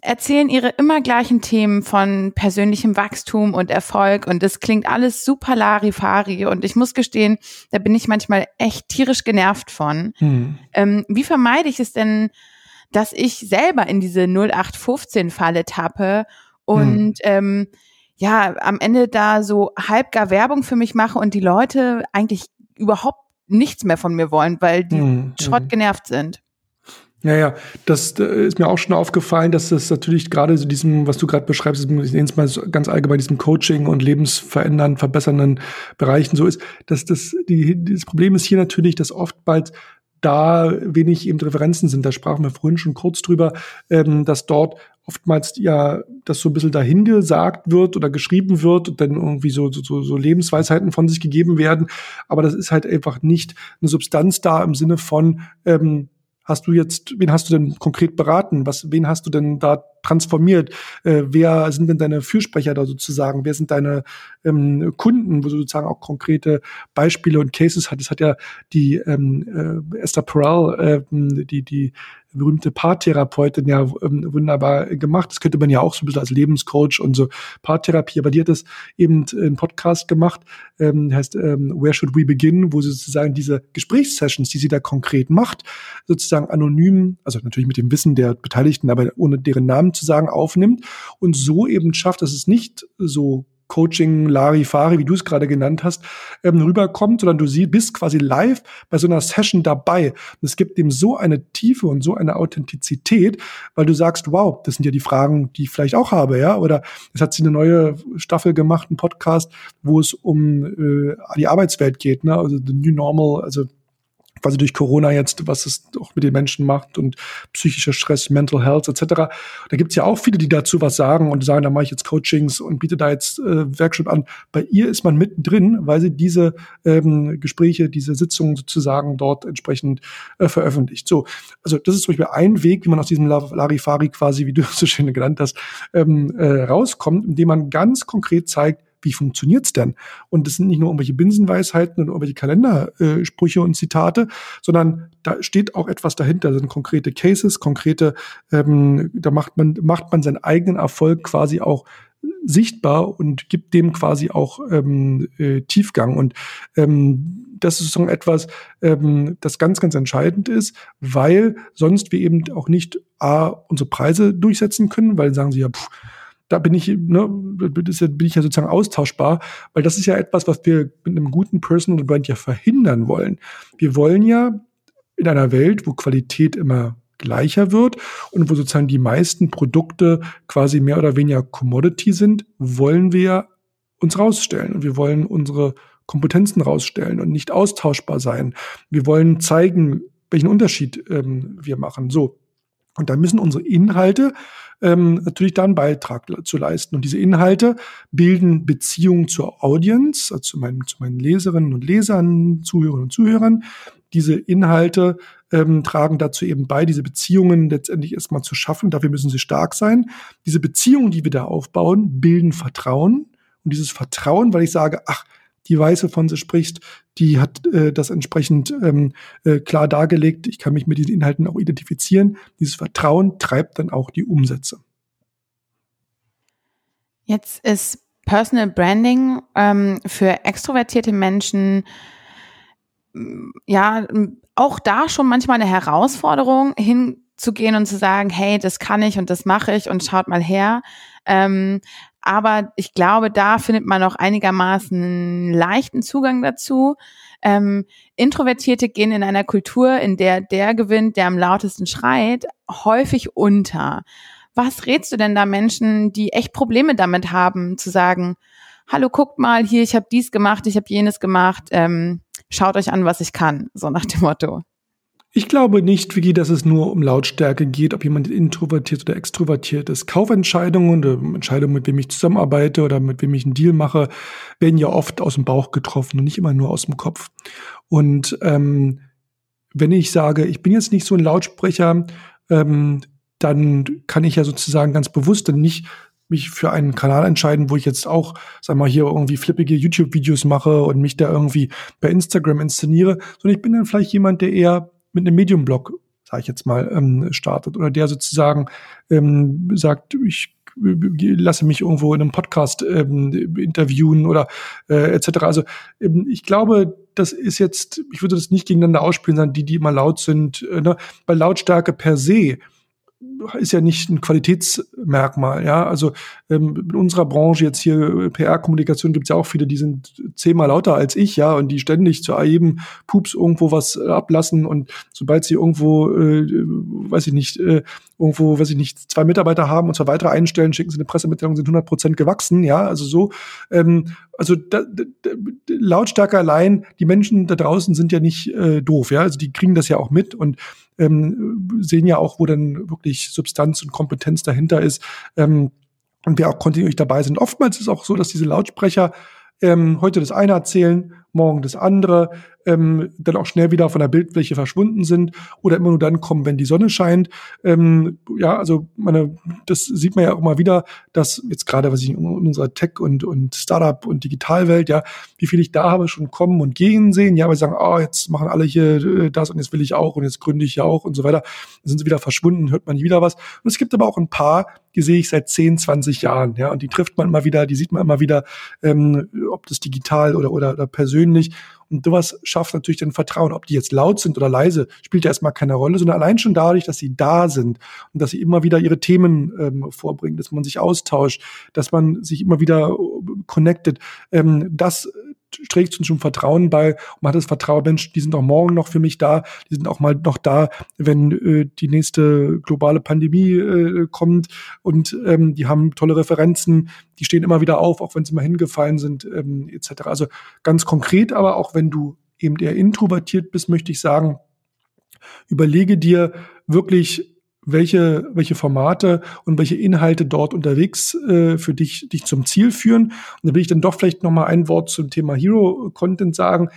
erzählen ihre immer gleichen Themen von persönlichem Wachstum und Erfolg und es klingt alles super Larifari und ich muss gestehen, da bin ich manchmal echt tierisch genervt von. Hm. Ähm, wie vermeide ich es denn, dass ich selber in diese 0815-Falle tappe und hm. ähm, ja, am Ende da so halb gar Werbung für mich mache und die Leute eigentlich überhaupt nichts mehr von mir wollen, weil die hm. Schrott hm. genervt sind. Ja, ja, das äh, ist mir auch schon aufgefallen, dass das natürlich gerade so diesem, was du gerade beschreibst, ich nenne es mal ganz allgemein, diesem Coaching und lebensverändernden, verbessernden Bereichen so ist, dass das, die, das Problem ist hier natürlich, dass oftmals da wenig eben Referenzen sind. Da sprachen wir vorhin schon kurz drüber, ähm, dass dort oftmals ja das so ein bisschen dahingesagt wird oder geschrieben wird und dann irgendwie so, so, so Lebensweisheiten von sich gegeben werden. Aber das ist halt einfach nicht eine Substanz da im Sinne von, ähm, hast du jetzt, wen hast du denn konkret beraten? Was, wen hast du denn da transformiert? Äh, wer sind denn deine Fürsprecher da sozusagen? Wer sind deine ähm, Kunden, wo du sozusagen auch konkrete Beispiele und Cases hat? Das hat ja die ähm, äh, Esther Perel, äh, die, die berühmte Paartherapeutin ja ähm, wunderbar gemacht. Das könnte man ja auch so ein bisschen als Lebenscoach und so Paartherapie, aber die hat das eben in Podcast gemacht, ähm, heißt ähm, Where Should We Begin, wo sie sozusagen diese Gesprächssessions, die sie da konkret macht, sozusagen anonym, also natürlich mit dem Wissen der Beteiligten, aber ohne deren Namen zu sagen, aufnimmt und so eben schafft, dass es nicht so Coaching, Larifari, wie du es gerade genannt hast, ähm, rüberkommt, sondern du sie, bist quasi live bei so einer Session dabei. Und es gibt dem so eine Tiefe und so eine Authentizität, weil du sagst, wow, das sind ja die Fragen, die ich vielleicht auch habe, ja. Oder es hat sie eine neue Staffel gemacht, einen Podcast, wo es um äh, die Arbeitswelt geht, ne? Also the New Normal, also quasi durch Corona jetzt, was es auch mit den Menschen macht und psychischer Stress, Mental Health etc. Da gibt's ja auch viele, die dazu was sagen und sagen, da mache ich jetzt Coachings und biete da jetzt äh, Workshop an. Bei ihr ist man mittendrin, weil sie diese ähm, Gespräche, diese Sitzungen sozusagen dort entsprechend äh, veröffentlicht. So, also das ist zum Beispiel ein Weg, wie man aus diesem Larifari quasi, wie du so schön genannt hast, ähm, äh, rauskommt, indem man ganz konkret zeigt, wie funktioniert's denn? Und das sind nicht nur irgendwelche Binsenweisheiten und irgendwelche Kalendersprüche und Zitate, sondern da steht auch etwas dahinter, das sind konkrete Cases, konkrete, ähm, da macht man, macht man seinen eigenen Erfolg quasi auch sichtbar und gibt dem quasi auch ähm, äh, Tiefgang. Und ähm, das ist so etwas, ähm, das ganz, ganz entscheidend ist, weil sonst wir eben auch nicht A, unsere Preise durchsetzen können, weil sagen sie ja, pff, da bin ich, ne, bin ich ja sozusagen austauschbar, weil das ist ja etwas, was wir mit einem guten Personal Brand ja verhindern wollen. Wir wollen ja in einer Welt, wo Qualität immer gleicher wird und wo sozusagen die meisten Produkte quasi mehr oder weniger Commodity sind, wollen wir uns rausstellen und wir wollen unsere Kompetenzen rausstellen und nicht austauschbar sein. Wir wollen zeigen, welchen Unterschied ähm, wir machen. So. Und da müssen unsere Inhalte ähm, natürlich da einen Beitrag zu leisten. Und diese Inhalte bilden Beziehungen zur Audience, also zu meinen, zu meinen Leserinnen und Lesern, Zuhörerinnen und Zuhörern. Diese Inhalte ähm, tragen dazu eben bei, diese Beziehungen letztendlich erstmal zu schaffen. Dafür müssen sie stark sein. Diese Beziehungen, die wir da aufbauen, bilden Vertrauen. Und dieses Vertrauen, weil ich sage, ach, die Weiße von sie sprichst, die hat äh, das entsprechend ähm, äh, klar dargelegt. Ich kann mich mit diesen Inhalten auch identifizieren. Dieses Vertrauen treibt dann auch die Umsätze. Jetzt ist Personal Branding ähm, für extrovertierte Menschen ja auch da schon manchmal eine Herausforderung hinzugehen und zu sagen, hey, das kann ich und das mache ich und schaut mal her. Ähm, aber ich glaube, da findet man auch einigermaßen leichten Zugang dazu. Ähm, Introvertierte gehen in einer Kultur, in der der gewinnt, der am lautesten schreit, häufig unter. Was rätst du denn da Menschen, die echt Probleme damit haben, zu sagen, hallo, guckt mal hier, ich habe dies gemacht, ich habe jenes gemacht, ähm, schaut euch an, was ich kann, so nach dem Motto. Ich glaube nicht, Vicky, dass es nur um Lautstärke geht, ob jemand introvertiert oder extrovertiert ist. Kaufentscheidungen oder Entscheidungen, mit wem ich zusammenarbeite oder mit wem ich einen Deal mache, werden ja oft aus dem Bauch getroffen und nicht immer nur aus dem Kopf. Und ähm, wenn ich sage, ich bin jetzt nicht so ein Lautsprecher, ähm, dann kann ich ja sozusagen ganz bewusst dann nicht mich für einen Kanal entscheiden, wo ich jetzt auch, sag mal, hier irgendwie flippige YouTube-Videos mache und mich da irgendwie bei Instagram inszeniere, sondern ich bin dann vielleicht jemand, der eher mit einem Medium-Blog, sage ich jetzt mal, ähm, startet oder der sozusagen ähm, sagt, ich lasse mich irgendwo in einem Podcast ähm, interviewen oder äh, etc. Also ähm, ich glaube, das ist jetzt, ich würde das nicht gegeneinander ausspielen, sondern die, die immer laut sind, äh, ne? bei Lautstärke per se ist ja nicht ein Qualitätsmerkmal, ja. Also ähm, in unserer Branche jetzt hier äh, PR-Kommunikation gibt es ja auch viele, die sind zehnmal lauter als ich, ja, und die ständig zu jedem Pups irgendwo was äh, ablassen und sobald sie irgendwo, äh, weiß ich nicht, äh, irgendwo, weiß ich nicht, zwei Mitarbeiter haben und zwei weitere einstellen, schicken sie eine Pressemitteilung, sind 100 Prozent gewachsen, ja, also so. Ähm, also da, da, Lautstärke allein, die Menschen da draußen sind ja nicht äh, doof, ja, also die kriegen das ja auch mit und ähm, sehen ja auch, wo dann wirklich Substanz und Kompetenz dahinter ist. Ähm, und wir auch kontinuierlich dabei sind. Oftmals ist es auch so, dass diese Lautsprecher ähm, heute das eine erzählen, morgen das andere, ähm, dann auch schnell wieder von der Bildfläche verschwunden sind oder immer nur dann kommen, wenn die Sonne scheint. Ähm, ja, also meine, das sieht man ja auch mal wieder, dass jetzt gerade, was ich in unserer Tech- und, und Startup- und Digitalwelt, ja, wie viel ich da habe schon kommen und gehen sehen, ja, weil sie sagen, oh, jetzt machen alle hier äh, das und jetzt will ich auch und jetzt gründe ich ja auch und so weiter. Dann sind sie wieder verschwunden, hört man nie wieder was. Und es gibt aber auch ein paar, die sehe ich seit 10, 20 Jahren, ja, und die trifft man immer wieder, die sieht man immer wieder, ähm, ob das digital oder, oder, oder persönlich. Und sowas schafft natürlich dann Vertrauen. Ob die jetzt laut sind oder leise, spielt ja erstmal keine Rolle, sondern allein schon dadurch, dass sie da sind und dass sie immer wieder ihre Themen ähm, vorbringen, dass man sich austauscht, dass man sich immer wieder äh, connected. Ähm, das trägt uns schon Vertrauen bei und man hat das Vertrauen, Mensch, die sind auch morgen noch für mich da, die sind auch mal noch da, wenn äh, die nächste globale Pandemie äh, kommt und ähm, die haben tolle Referenzen, die stehen immer wieder auf, auch wenn sie mal hingefallen sind, ähm, etc. Also ganz konkret, aber auch wenn du eben eher introvertiert bist, möchte ich sagen, überlege dir wirklich welche, welche Formate und welche Inhalte dort unterwegs äh, für dich, dich zum Ziel führen. Und da will ich dann doch vielleicht noch mal ein Wort zum Thema Hero Content sagen.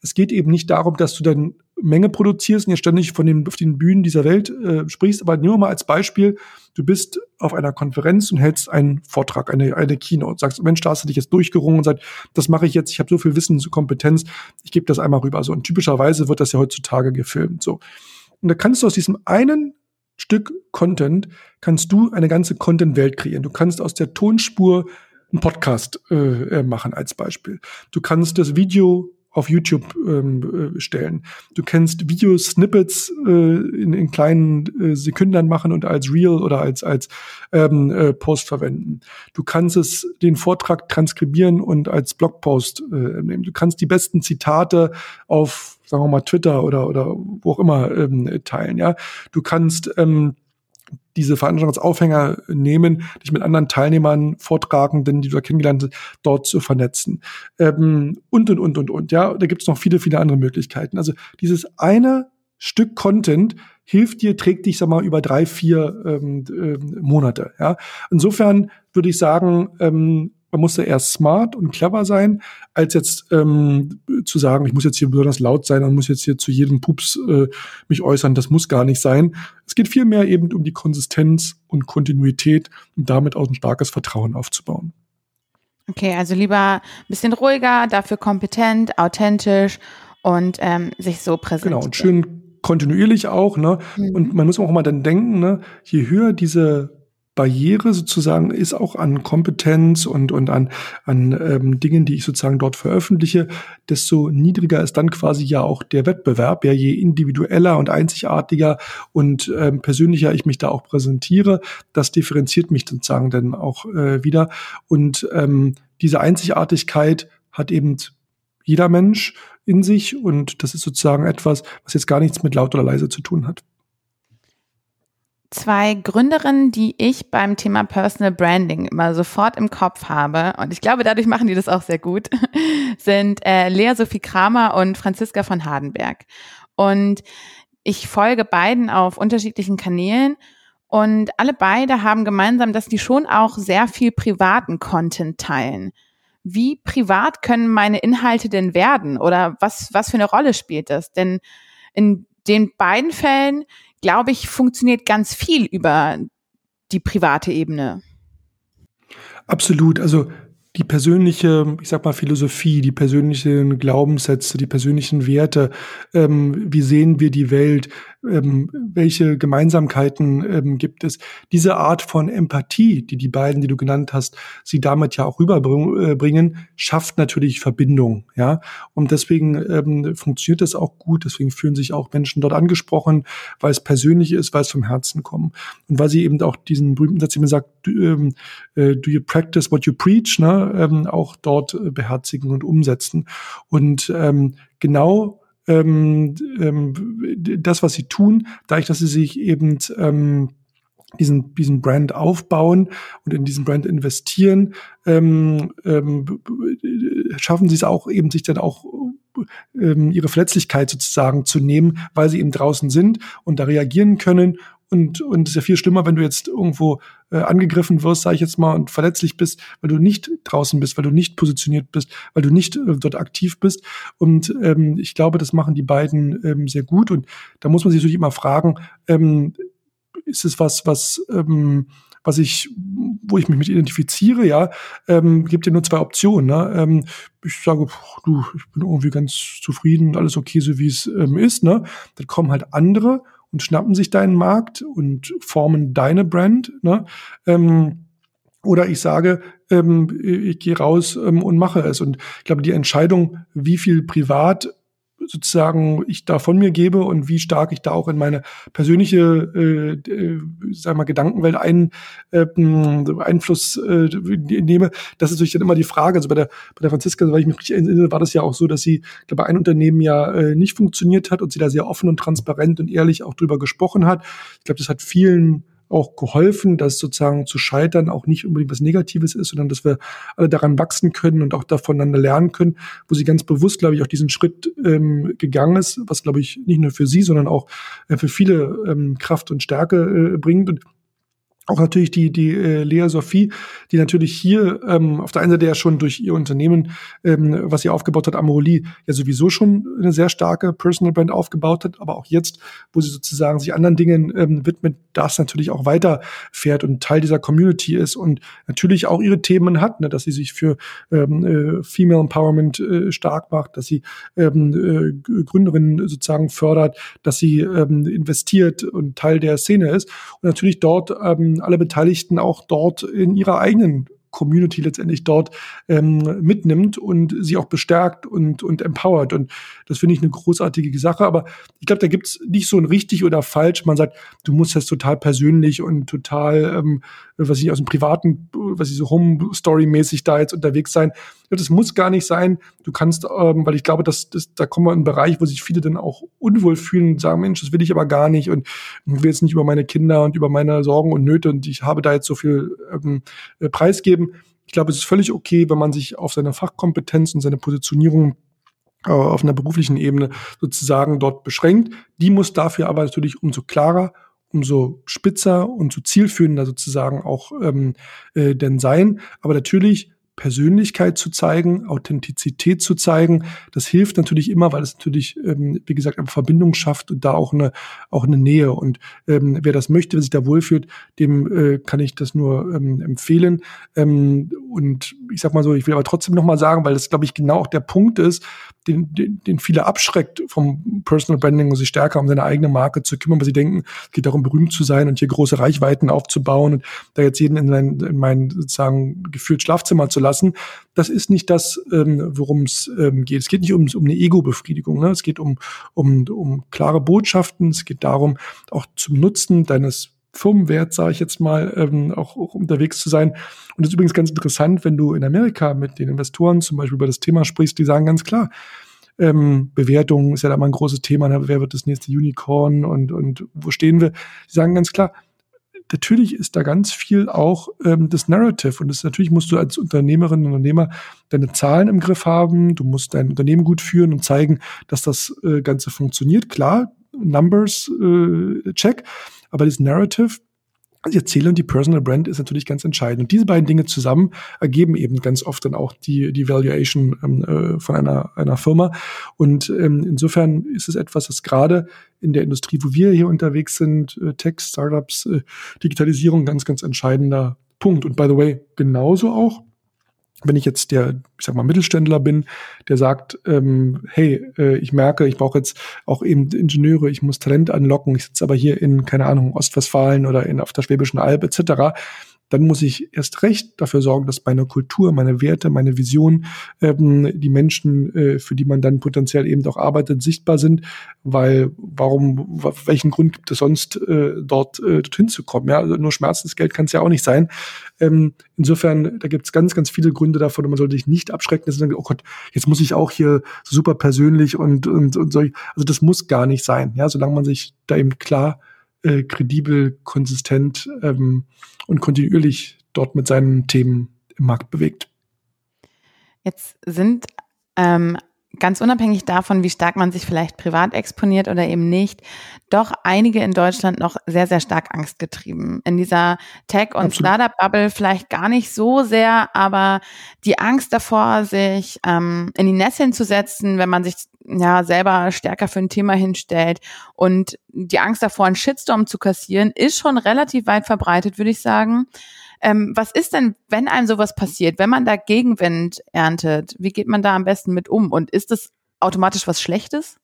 Es geht eben nicht darum, dass du dann Menge produzierst und jetzt ständig von den, auf den Bühnen dieser Welt äh, sprichst, aber nur mal als Beispiel, du bist auf einer Konferenz und hältst einen Vortrag, eine, eine Keynote, sagst, Mensch, da hast du dich jetzt durchgerungen und sagst, das mache ich jetzt, ich habe so viel Wissen, so Kompetenz, ich gebe das einmal rüber. So, und typischerweise wird das ja heutzutage gefilmt. So. Und da kannst du aus diesem einen Stück Content kannst du eine ganze Content-Welt kreieren. Du kannst aus der Tonspur einen Podcast äh, äh, machen als Beispiel. Du kannst das Video auf YouTube ähm, äh, stellen. Du kannst Videosnippets äh, in, in kleinen äh, Sekündern machen und als Reel oder als als ähm, äh, Post verwenden. Du kannst es den Vortrag transkribieren und als Blogpost äh, nehmen. Du kannst die besten Zitate auf sagen wir mal Twitter oder oder wo auch immer ähm, teilen. Ja, du kannst ähm, diese Veranstaltungsaufhänger nehmen, dich mit anderen Teilnehmern, Vortragenden, die du da kennengelernt hast, dort zu vernetzen. Ähm, und, und, und, und, und. Ja, da gibt es noch viele, viele andere Möglichkeiten. Also dieses eine Stück Content hilft dir, trägt dich, sag mal, über drei, vier ähm, äh, Monate. Ja, insofern würde ich sagen, ähm, man muss da eher smart und clever sein, als jetzt ähm, zu sagen, ich muss jetzt hier besonders laut sein und muss jetzt hier zu jedem Pups äh, mich äußern. Das muss gar nicht sein. Es geht vielmehr eben um die Konsistenz und Kontinuität und damit auch ein starkes Vertrauen aufzubauen. Okay, also lieber ein bisschen ruhiger, dafür kompetent, authentisch und ähm, sich so präsentieren. Genau, und schön kontinuierlich auch, ne? Mhm. Und man muss auch mal dann denken, ne, je höher diese Barriere sozusagen ist auch an Kompetenz und, und an, an ähm, Dingen, die ich sozusagen dort veröffentliche, desto niedriger ist dann quasi ja auch der Wettbewerb. Ja, je individueller und einzigartiger und ähm, persönlicher ich mich da auch präsentiere, das differenziert mich sozusagen dann auch äh, wieder. Und ähm, diese Einzigartigkeit hat eben jeder Mensch in sich und das ist sozusagen etwas, was jetzt gar nichts mit laut oder leise zu tun hat zwei Gründerinnen, die ich beim Thema Personal Branding immer sofort im Kopf habe, und ich glaube, dadurch machen die das auch sehr gut, sind äh, Lea Sophie Kramer und Franziska von Hardenberg. Und ich folge beiden auf unterschiedlichen Kanälen und alle beide haben gemeinsam, dass die schon auch sehr viel privaten Content teilen. Wie privat können meine Inhalte denn werden oder was, was für eine Rolle spielt das? Denn in den beiden Fällen glaube ich, funktioniert ganz viel über die private Ebene. Absolut. Also die persönliche, ich sag mal, Philosophie, die persönlichen Glaubenssätze, die persönlichen Werte, ähm, wie sehen wir die Welt, ähm, welche Gemeinsamkeiten ähm, gibt es. Diese Art von Empathie, die die beiden, die du genannt hast, sie damit ja auch rüberbringen, schafft natürlich Verbindung, ja. Und deswegen ähm, funktioniert das auch gut. Deswegen fühlen sich auch Menschen dort angesprochen, weil es persönlich ist, weil es vom Herzen kommt und weil sie eben auch diesen berühmten Satz, immer sagt, do, ähm, äh, do you practice what you preach, ne, ähm, auch dort äh, beherzigen und umsetzen. Und ähm, genau ähm, ähm, das, was sie tun, dadurch, dass sie sich eben ähm, diesen, diesen Brand aufbauen und in diesen Brand investieren, ähm, ähm, schaffen sie es auch eben, sich dann auch ähm, ihre Verletzlichkeit sozusagen zu nehmen, weil sie eben draußen sind und da reagieren können und, und es ist ja viel schlimmer, wenn du jetzt irgendwo äh, angegriffen wirst, sage ich jetzt mal, und verletzlich bist, weil du nicht draußen bist, weil du nicht positioniert bist, weil du nicht äh, dort aktiv bist. Und ähm, ich glaube, das machen die beiden ähm, sehr gut. Und da muss man sich natürlich immer fragen, ähm, ist es was, was ähm, was ich, wo ich mich mit identifiziere, ja, ähm, gibt ja nur zwei Optionen. Ne? Ähm, ich sage, du, ich bin irgendwie ganz zufrieden, alles okay, so wie es ähm, ist. Ne? Dann kommen halt andere und schnappen sich deinen Markt und formen deine Brand. Ne? Ähm, oder ich sage, ähm, ich gehe raus ähm, und mache es. Und ich glaube, die Entscheidung, wie viel privat sozusagen ich da von mir gebe und wie stark ich da auch in meine persönliche, äh, äh, sag mal, Gedankenwelt ein, äh, Einfluss äh, nehme, das ist natürlich dann immer die Frage. Also bei der, bei der Franziska, weil ich mich richtig erinnere, war das ja auch so, dass sie, glaube ein Unternehmen ja äh, nicht funktioniert hat und sie da sehr offen und transparent und ehrlich auch drüber gesprochen hat. Ich glaube, das hat vielen auch geholfen, dass sozusagen zu scheitern auch nicht unbedingt was Negatives ist, sondern dass wir alle daran wachsen können und auch voneinander lernen können, wo sie ganz bewusst, glaube ich, auch diesen Schritt ähm, gegangen ist, was, glaube ich, nicht nur für sie, sondern auch äh, für viele ähm, Kraft und Stärke äh, bringt. Und auch natürlich die, die äh, Lea Sophie, die natürlich hier ähm, auf der einen Seite ja schon durch ihr Unternehmen, ähm, was sie aufgebaut hat, Amoroli, ja sowieso schon eine sehr starke Personal Brand aufgebaut hat, aber auch jetzt, wo sie sozusagen sich anderen Dingen ähm, widmet, das natürlich auch weiterfährt und Teil dieser Community ist und natürlich auch ihre Themen hat, ne, dass sie sich für ähm, äh, Female Empowerment äh, stark macht, dass sie ähm, äh, Gründerinnen sozusagen fördert, dass sie ähm, investiert und Teil der Szene ist. Und natürlich dort ähm, alle Beteiligten auch dort in ihrer eigenen Community letztendlich dort ähm, mitnimmt und sie auch bestärkt und, und empowert. Und das finde ich eine großartige Sache. Aber ich glaube, da gibt es nicht so ein richtig oder falsch. Man sagt, du musst das total persönlich und total, ähm, was ich aus dem privaten, was ich so Home-Story-mäßig da jetzt unterwegs sein. Das muss gar nicht sein. Du kannst, ähm, weil ich glaube, dass, dass da kommen wir in einen Bereich, wo sich viele dann auch unwohl fühlen und sagen, Mensch, das will ich aber gar nicht und will jetzt nicht über meine Kinder und über meine Sorgen und Nöte und ich habe da jetzt so viel ähm, äh, preisgeben geben. Ich glaube, es ist völlig okay, wenn man sich auf seine Fachkompetenz und seine Positionierung äh, auf einer beruflichen Ebene sozusagen dort beschränkt. Die muss dafür aber natürlich umso klarer, umso spitzer und so zielführender sozusagen auch ähm, äh, denn sein. Aber natürlich Persönlichkeit zu zeigen, Authentizität zu zeigen. Das hilft natürlich immer, weil es natürlich, ähm, wie gesagt, eine Verbindung schafft und da auch eine, auch eine Nähe. Und ähm, wer das möchte, wer sich da wohlfühlt, dem äh, kann ich das nur ähm, empfehlen. Ähm, und ich sag mal so, ich will aber trotzdem nochmal sagen, weil das, glaube ich, genau auch der Punkt ist, den, den, den viele abschreckt vom Personal Branding und sich stärker um seine eigene Marke zu kümmern, weil sie denken, es geht darum, berühmt zu sein und hier große Reichweiten aufzubauen und da jetzt jeden in, sein, in mein sozusagen gefühlt Schlafzimmer zu lassen. Das ist nicht das, ähm, worum es ähm, geht. Es geht nicht um, um eine Ego-Befriedigung. Ne? Es geht um, um, um klare Botschaften. Es geht darum, auch zum Nutzen deines Firmenwert, sage ich jetzt mal, ähm, auch, auch unterwegs zu sein. Und das ist übrigens ganz interessant, wenn du in Amerika mit den Investoren zum Beispiel über das Thema sprichst, die sagen ganz klar, ähm, Bewertung ist ja da mal ein großes Thema, ne? wer wird das nächste Unicorn und, und wo stehen wir? Die sagen ganz klar, natürlich ist da ganz viel auch ähm, das Narrative und das natürlich musst du als Unternehmerin und Unternehmer deine Zahlen im Griff haben, du musst dein Unternehmen gut führen und zeigen, dass das äh, Ganze funktioniert. Klar, Numbers äh, check, aber das Narrative, die Erzählung, die Personal Brand ist natürlich ganz entscheidend. Und diese beiden Dinge zusammen ergeben eben ganz oft dann auch die, die Valuation ähm, äh, von einer, einer Firma. Und ähm, insofern ist es etwas, das gerade in der Industrie, wo wir hier unterwegs sind, äh, Tech, Startups, äh, Digitalisierung, ganz, ganz entscheidender Punkt. Und by the way, genauso auch wenn ich jetzt der, ich sag mal, Mittelständler bin, der sagt, ähm, hey, äh, ich merke, ich brauche jetzt auch eben Ingenieure, ich muss Talent anlocken, ich sitze aber hier in, keine Ahnung, Ostwestfalen oder in auf der Schwäbischen Alb etc., dann muss ich erst recht dafür sorgen, dass meine Kultur, meine Werte, meine Vision, ähm, die Menschen, äh, für die man dann potenziell eben auch arbeitet, sichtbar sind, weil warum, welchen Grund gibt es sonst, äh, dort äh, dorthin zu kommen? Ja, also nur Schmerzensgeld kann es ja auch nicht sein. Ähm, insofern, da gibt es ganz, ganz viele Gründe davon und man sollte sich nicht abschrecken, dass man sagt, oh Gott, jetzt muss ich auch hier super persönlich und, und, und so. Also das muss gar nicht sein, ja, solange man sich da eben klar äh, kredibel, konsistent ähm, und kontinuierlich dort mit seinen Themen im Markt bewegt. Jetzt sind ähm, ganz unabhängig davon, wie stark man sich vielleicht privat exponiert oder eben nicht, doch einige in Deutschland noch sehr, sehr stark angstgetrieben. In dieser Tech- und Startup-Bubble vielleicht gar nicht so sehr, aber die Angst davor, sich ähm, in die Nesseln zu setzen, wenn man sich ja selber stärker für ein Thema hinstellt und die Angst davor, einen Shitstorm zu kassieren, ist schon relativ weit verbreitet, würde ich sagen. Ähm, was ist denn, wenn einem sowas passiert, wenn man da Gegenwind erntet? Wie geht man da am besten mit um? Und ist das automatisch was Schlechtes?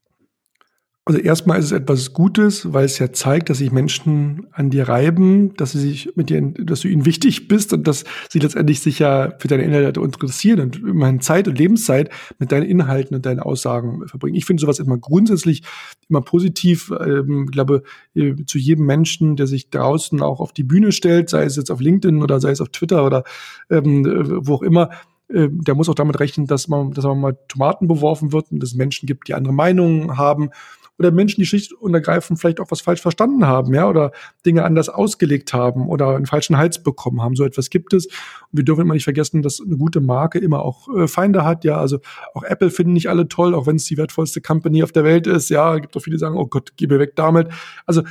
Also erstmal ist es etwas Gutes, weil es ja zeigt, dass sich Menschen an dir reiben, dass sie sich mit dir, dass du ihnen wichtig bist und dass sie letztendlich sich ja für deine Inhalte interessieren und immerhin Zeit und Lebenszeit mit deinen Inhalten und deinen Aussagen verbringen. Ich finde sowas immer grundsätzlich immer positiv. Ähm, ich glaube, äh, zu jedem Menschen, der sich draußen auch auf die Bühne stellt, sei es jetzt auf LinkedIn oder sei es auf Twitter oder ähm, äh, wo auch immer, äh, der muss auch damit rechnen, dass man, dass man mal Tomaten beworfen wird und dass es Menschen gibt, die andere Meinungen haben oder Menschen, die schlicht und ergreifend vielleicht auch was falsch verstanden haben, ja, oder Dinge anders ausgelegt haben oder einen falschen Hals bekommen haben. So etwas gibt es. Und wir dürfen immer nicht vergessen, dass eine gute Marke immer auch äh, Feinde hat, ja. Also auch Apple finden nicht alle toll, auch wenn es die wertvollste Company auf der Welt ist. Ja, gibt auch viele, die sagen, oh Gott, geh mir weg damit. Also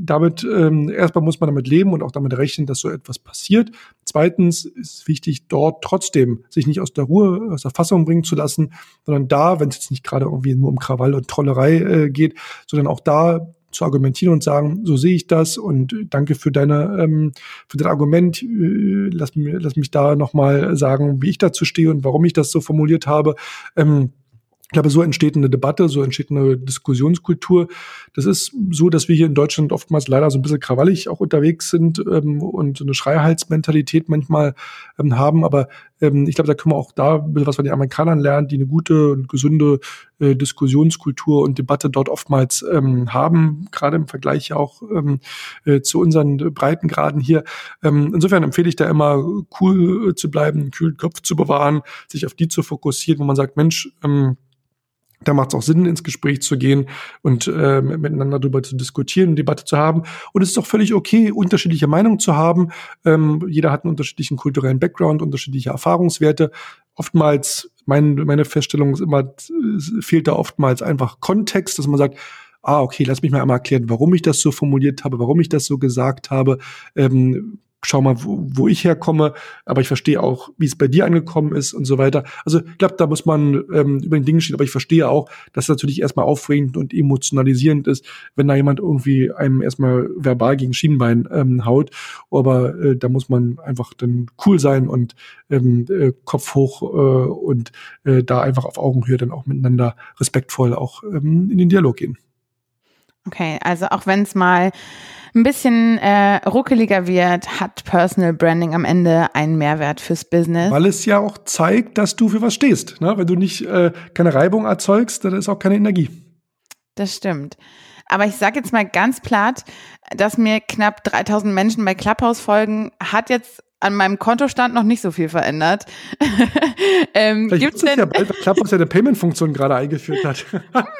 damit ähm, erstmal muss man damit leben und auch damit rechnen, dass so etwas passiert. Zweitens ist wichtig, dort trotzdem sich nicht aus der Ruhe, aus der Fassung bringen zu lassen, sondern da, wenn es jetzt nicht gerade irgendwie nur um Krawall und Trollerei äh, geht, sondern auch da zu argumentieren und sagen, so sehe ich das und danke für deine ähm, für dein Argument. Äh, lass, mir, lass mich da nochmal sagen, wie ich dazu stehe und warum ich das so formuliert habe. Ähm, ich glaube, so entsteht eine Debatte, so entsteht eine Diskussionskultur. Das ist so, dass wir hier in Deutschland oftmals leider so ein bisschen krawallig auch unterwegs sind ähm, und eine Schreihalsmentalität manchmal ähm, haben. Aber ähm, ich glaube, da können wir auch da was von den Amerikanern lernen, die eine gute und gesunde äh, Diskussionskultur und Debatte dort oftmals ähm, haben, gerade im Vergleich auch ähm, äh, zu unseren Breitengraden hier. Ähm, insofern empfehle ich da immer cool zu bleiben, kühlen Kopf zu bewahren, sich auf die zu fokussieren, wo man sagt, Mensch, da macht es auch Sinn, ins Gespräch zu gehen und äh, miteinander darüber zu diskutieren, Debatte zu haben. Und es ist auch völlig okay, unterschiedliche Meinungen zu haben. Ähm, jeder hat einen unterschiedlichen kulturellen Background, unterschiedliche Erfahrungswerte. Oftmals, mein, meine Feststellung ist immer, fehlt da oftmals einfach Kontext, dass man sagt, ah, okay, lass mich mal einmal erklären, warum ich das so formuliert habe, warum ich das so gesagt habe. Ähm, schau mal, wo, wo ich herkomme, aber ich verstehe auch, wie es bei dir angekommen ist und so weiter. Also ich glaube, da muss man ähm, über den Dingen stehen, aber ich verstehe auch, dass es natürlich erstmal aufregend und emotionalisierend ist, wenn da jemand irgendwie einem erstmal verbal gegen Schienbein ähm, haut. Aber äh, da muss man einfach dann cool sein und ähm, äh, Kopf hoch äh, und äh, da einfach auf Augenhöhe dann auch miteinander respektvoll auch ähm, in den Dialog gehen. Okay, also auch wenn es mal ein bisschen äh, ruckeliger wird, hat Personal Branding am Ende einen Mehrwert fürs Business. Weil es ja auch zeigt, dass du für was stehst. Ne? Wenn du nicht äh, keine Reibung erzeugst, dann ist auch keine Energie. Das stimmt. Aber ich sage jetzt mal ganz platt, dass mir knapp 3000 Menschen bei Clubhouse folgen, hat jetzt an meinem Kontostand noch nicht so viel verändert. ähm, Vielleicht gibt's denn ja bald, weil Clubhouse ja eine Payment-Funktion gerade eingeführt hat.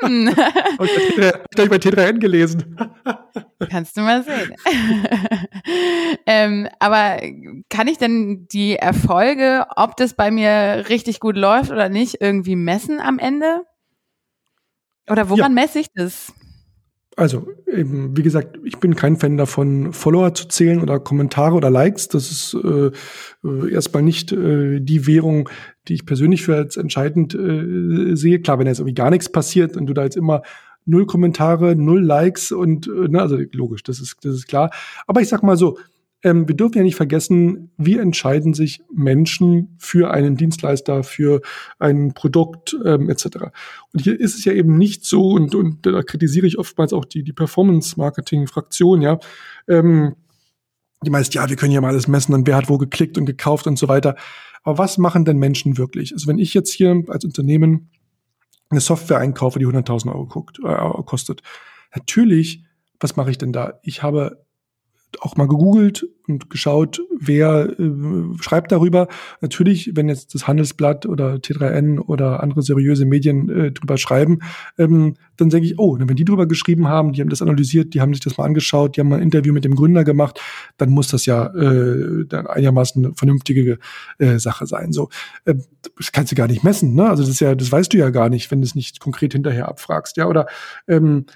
Hm. Habe ich bei T3N gelesen. Kannst du mal sehen. ähm, aber kann ich denn die Erfolge, ob das bei mir richtig gut läuft oder nicht, irgendwie messen am Ende? Oder woran ja. messe ich das? Also, eben, wie gesagt, ich bin kein Fan davon, Follower zu zählen oder Kommentare oder Likes. Das ist äh, erstmal nicht äh, die Währung, die ich persönlich für als entscheidend äh, sehe. Klar, wenn jetzt irgendwie gar nichts passiert und du da jetzt immer null Kommentare, null Likes und äh, ne, also logisch, das ist, das ist klar. Aber ich sag mal so, ähm, wir dürfen ja nicht vergessen, wie entscheiden sich Menschen für einen Dienstleister, für ein Produkt ähm, etc. Und hier ist es ja eben nicht so, und, und da kritisiere ich oftmals auch die, die Performance-Marketing-Fraktion, ja, ähm, die meist, ja, wir können ja mal alles messen und wer hat wo geklickt und gekauft und so weiter. Aber was machen denn Menschen wirklich? Also wenn ich jetzt hier als Unternehmen eine Software einkaufe, die 100.000 Euro guckt, äh, kostet, natürlich, was mache ich denn da? Ich habe auch mal gegoogelt und geschaut, wer äh, schreibt darüber. Natürlich, wenn jetzt das Handelsblatt oder T3N oder andere seriöse Medien äh, drüber schreiben, ähm, dann denke ich, oh, wenn die drüber geschrieben haben, die haben das analysiert, die haben sich das mal angeschaut, die haben mal ein Interview mit dem Gründer gemacht, dann muss das ja äh, dann einigermaßen eine vernünftige äh, Sache sein. So, äh, das kannst du gar nicht messen, ne? Also das ist ja, das weißt du ja gar nicht, wenn du es nicht konkret hinterher abfragst, ja. Oder ähm,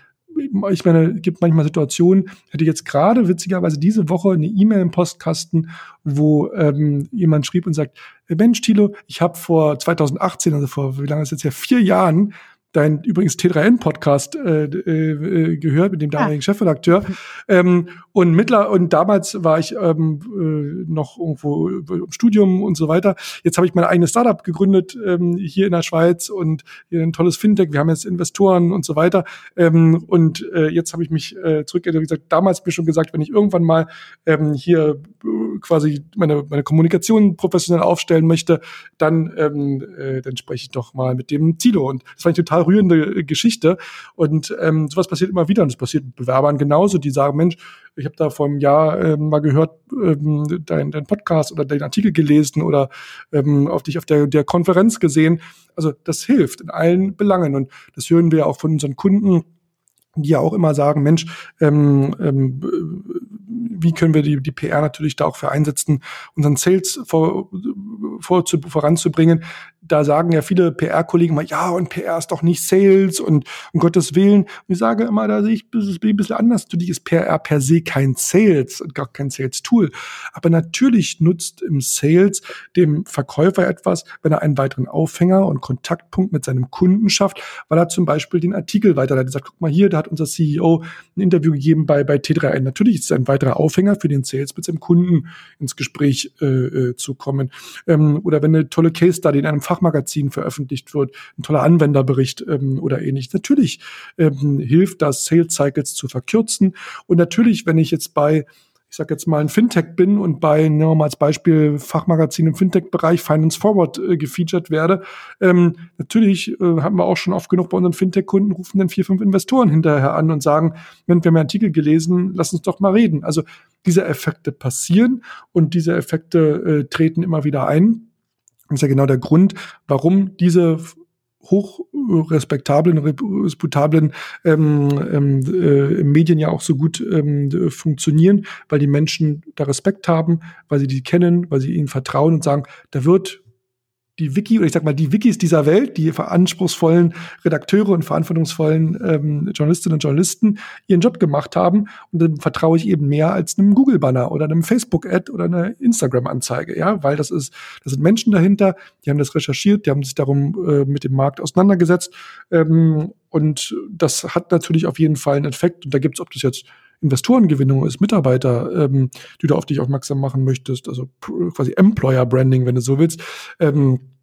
ich meine, es gibt manchmal Situationen, hätte jetzt gerade witzigerweise diese Woche eine E-Mail im Postkasten, wo ähm, jemand schrieb und sagt, Mensch, Thilo, ich habe vor 2018, also vor, wie lange ist jetzt ja, vier Jahren, dein übrigens T3N-Podcast äh, äh, gehört mit dem damaligen ja. Chefredakteur. Ähm, und mittler und damals war ich ähm, äh, noch irgendwo im Studium und so weiter. Jetzt habe ich mein eigenes Startup gegründet ähm, hier in der Schweiz und hier ein tolles Fintech. Wir haben jetzt Investoren und so weiter. Ähm, und äh, jetzt habe ich mich äh, zurück, wie gesagt, damals mir schon gesagt, wenn ich irgendwann mal ähm, hier äh, quasi meine, meine Kommunikation professionell aufstellen möchte, dann, ähm, äh, dann spreche ich doch mal mit dem Tilo. Und das fand ich total rührende Geschichte. Und ähm, sowas passiert immer wieder. Und das passiert mit Bewerbern genauso, die sagen, Mensch, ich habe da vor einem Jahr ähm, mal gehört, ähm, dein, dein Podcast oder deinen Artikel gelesen oder ähm, auf dich auf der, der Konferenz gesehen. Also das hilft in allen Belangen. Und das hören wir auch von unseren Kunden, die ja auch immer sagen, Mensch, ähm, ähm, wie können wir die, die PR natürlich da auch für einsetzen, unseren Sales vor, vor, zu, voranzubringen da sagen ja viele PR-Kollegen mal, ja, und PR ist doch nicht Sales und um Gottes Willen. Und ich sage immer, da sehe ich ein bisschen anders. Für dich ist PR per se kein Sales und gar kein Sales-Tool. Aber natürlich nutzt im Sales dem Verkäufer etwas, wenn er einen weiteren Aufhänger und Kontaktpunkt mit seinem Kunden schafft, weil er zum Beispiel den Artikel weiterleitet. Sagt, guck mal hier, da hat unser CEO ein Interview gegeben bei, bei T3N. Natürlich ist es ein weiterer Aufhänger für den Sales, mit seinem Kunden ins Gespräch äh, äh, zu kommen. Ähm, oder wenn eine tolle Case Study in einem Fach Fachmagazin veröffentlicht wird, ein toller Anwenderbericht ähm, oder ähnlich. Natürlich ähm, hilft das, Sales Cycles zu verkürzen. Und natürlich, wenn ich jetzt bei ich sage jetzt mal ein Fintech bin und bei, nehmen wir mal als Beispiel Fachmagazin im Fintech-Bereich Finance Forward äh, gefeatured werde, ähm, natürlich äh, haben wir auch schon oft genug bei unseren Fintech-Kunden, rufen dann vier, fünf Investoren hinterher an und sagen, wenn wir haben einen Artikel gelesen, lass uns doch mal reden. Also diese Effekte passieren und diese Effekte äh, treten immer wieder ein. Das ist ja genau der Grund, warum diese hochrespektablen, reputablen ähm, ähm, äh, Medien ja auch so gut ähm, funktionieren, weil die Menschen da Respekt haben, weil sie die kennen, weil sie ihnen vertrauen und sagen, da wird die Wiki, oder ich sag mal, die Wikis dieser Welt, die anspruchsvollen Redakteure und verantwortungsvollen ähm, Journalistinnen und Journalisten ihren Job gemacht haben. Und dann vertraue ich eben mehr als einem Google-Banner oder einem Facebook-Ad oder einer Instagram-Anzeige, ja, weil das ist, das sind Menschen dahinter, die haben das recherchiert, die haben sich darum äh, mit dem Markt auseinandergesetzt. Ähm, und das hat natürlich auf jeden Fall einen Effekt. Und da gibt es, ob das jetzt Investorengewinnung ist, Mitarbeiter, ähm, die du auf dich aufmerksam machen möchtest, also quasi Employer Branding, wenn du so willst. Ähm,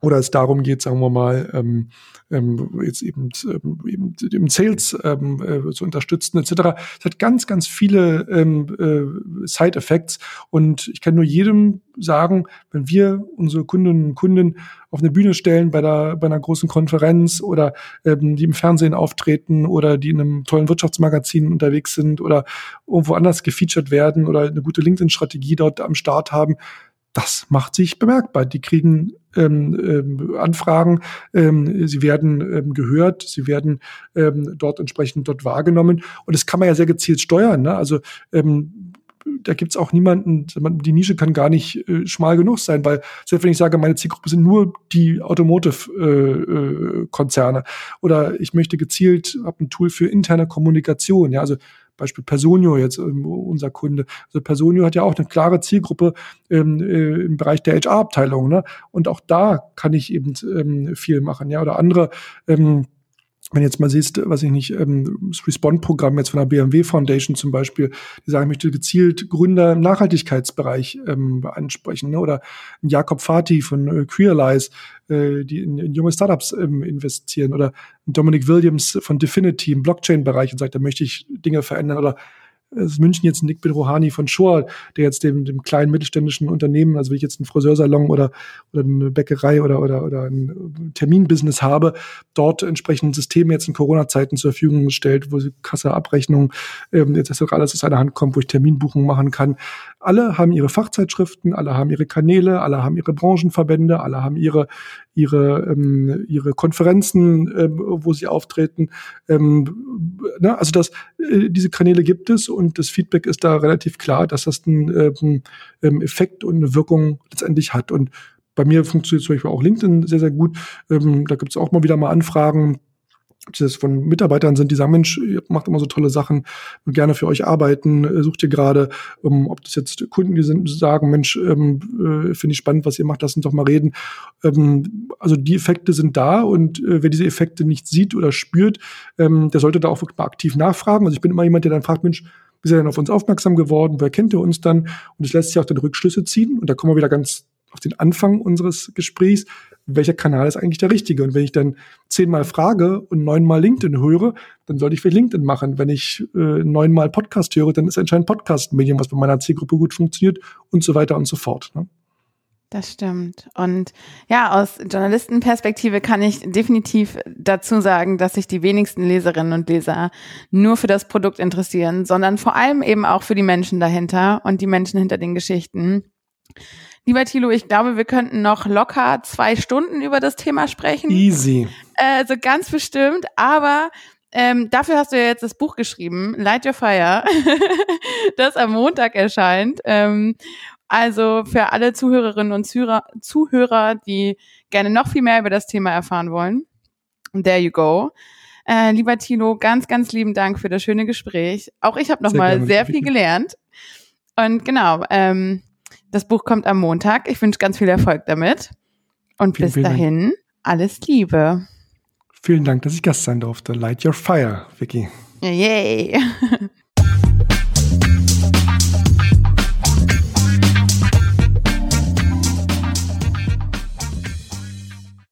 oder es darum geht, sagen wir mal, ähm, ähm, jetzt eben, ähm, eben im Sales ähm, äh, zu unterstützen etc. Es hat ganz, ganz viele ähm, äh, Side-Effects und ich kann nur jedem sagen, wenn wir unsere Kundinnen und Kunden auf eine Bühne stellen bei, der, bei einer großen Konferenz oder ähm, die im Fernsehen auftreten oder die in einem tollen Wirtschaftsmagazin unterwegs sind oder irgendwo anders gefeatured werden oder eine gute LinkedIn-Strategie dort am Start haben, das macht sich bemerkbar. Die kriegen ähm, ähm, Anfragen, ähm, sie werden ähm, gehört, sie werden ähm, dort entsprechend dort wahrgenommen. Und das kann man ja sehr gezielt steuern. Ne? Also ähm, da gibt's auch niemanden, die Nische kann gar nicht äh, schmal genug sein, weil selbst wenn ich sage, meine Zielgruppe sind nur die Automotive-Konzerne äh, äh, oder ich möchte gezielt, habe ein Tool für interne Kommunikation, ja, also Beispiel Personio jetzt ähm, unser Kunde. Also Personio hat ja auch eine klare Zielgruppe ähm, äh, im Bereich der HR-Abteilung. Ne? Und auch da kann ich eben ähm, viel machen. Ja, oder andere ähm, wenn jetzt mal siehst, was ich nicht, ähm, das Respond-Programm jetzt von der BMW Foundation zum Beispiel, die sagen, ich möchte gezielt Gründer im Nachhaltigkeitsbereich ähm, ansprechen, ne? oder Jakob Fati von äh, Queerlize, äh, die in, in junge Startups ähm, investieren, oder Dominic Williams von Definity im Blockchain-Bereich und sagt, da möchte ich Dinge verändern, oder ist München jetzt Nick Bedrohani von Schor, der jetzt dem, dem kleinen mittelständischen Unternehmen, also wenn ich jetzt einen Friseursalon oder, oder eine Bäckerei oder, oder, oder ein Terminbusiness habe, dort entsprechend Systeme jetzt in Corona-Zeiten zur Verfügung stellt, wo sie Kasse, Abrechnung, ähm, jetzt auch alles aus einer Hand kommt, wo ich Terminbuchungen machen kann. Alle haben ihre Fachzeitschriften, alle haben ihre Kanäle, alle haben ihre Branchenverbände, alle haben ihre, ihre, ähm, ihre Konferenzen, ähm, wo sie auftreten. Ähm, ne? Also das, äh, diese Kanäle gibt es und das Feedback ist da relativ klar, dass das einen ähm, Effekt und eine Wirkung letztendlich hat. Und bei mir funktioniert zum Beispiel auch LinkedIn sehr, sehr gut. Ähm, da gibt es auch mal wieder mal Anfragen das von Mitarbeitern sind, die sagen, Mensch, ihr macht immer so tolle Sachen und gerne für euch arbeiten, äh, sucht ihr gerade, ähm, ob das jetzt Kunden, sind, sagen, Mensch, ähm, äh, finde ich spannend, was ihr macht, lass uns doch mal reden. Ähm, also die Effekte sind da und äh, wer diese Effekte nicht sieht oder spürt, ähm, der sollte da auch wirklich mal aktiv nachfragen. Also ich bin immer jemand, der dann fragt, Mensch, wie ist er denn auf uns aufmerksam geworden? Wer kennt ihr uns dann? Und es lässt sich auch dann Rückschlüsse ziehen. Und da kommen wir wieder ganz auf den Anfang unseres Gesprächs welcher Kanal ist eigentlich der richtige? Und wenn ich dann zehnmal frage und neunmal LinkedIn höre, dann sollte ich für LinkedIn machen. Wenn ich äh, neunmal Podcast höre, dann ist anscheinend Podcast ein Medium, was bei meiner Zielgruppe gut funktioniert und so weiter und so fort. Ne? Das stimmt. Und ja, aus Journalistenperspektive kann ich definitiv dazu sagen, dass sich die wenigsten Leserinnen und Leser nur für das Produkt interessieren, sondern vor allem eben auch für die Menschen dahinter und die Menschen hinter den Geschichten. Lieber Thilo, ich glaube, wir könnten noch locker zwei Stunden über das Thema sprechen. Easy. Also ganz bestimmt, aber ähm, dafür hast du ja jetzt das Buch geschrieben, Light Your Fire, das am Montag erscheint. Ähm, also für alle Zuhörerinnen und Zuhörer, Zuhörer, die gerne noch viel mehr über das Thema erfahren wollen. There you go. Äh, lieber Thilo, ganz, ganz lieben Dank für das schöne Gespräch. Auch ich habe nochmal sehr, sehr viel gelernt. Und genau, ähm, das Buch kommt am Montag. Ich wünsche ganz viel Erfolg damit. Und vielen, bis dahin, Dank. alles Liebe. Vielen Dank, dass ich Gast sein durfte. Light your fire, Vicky. Yay.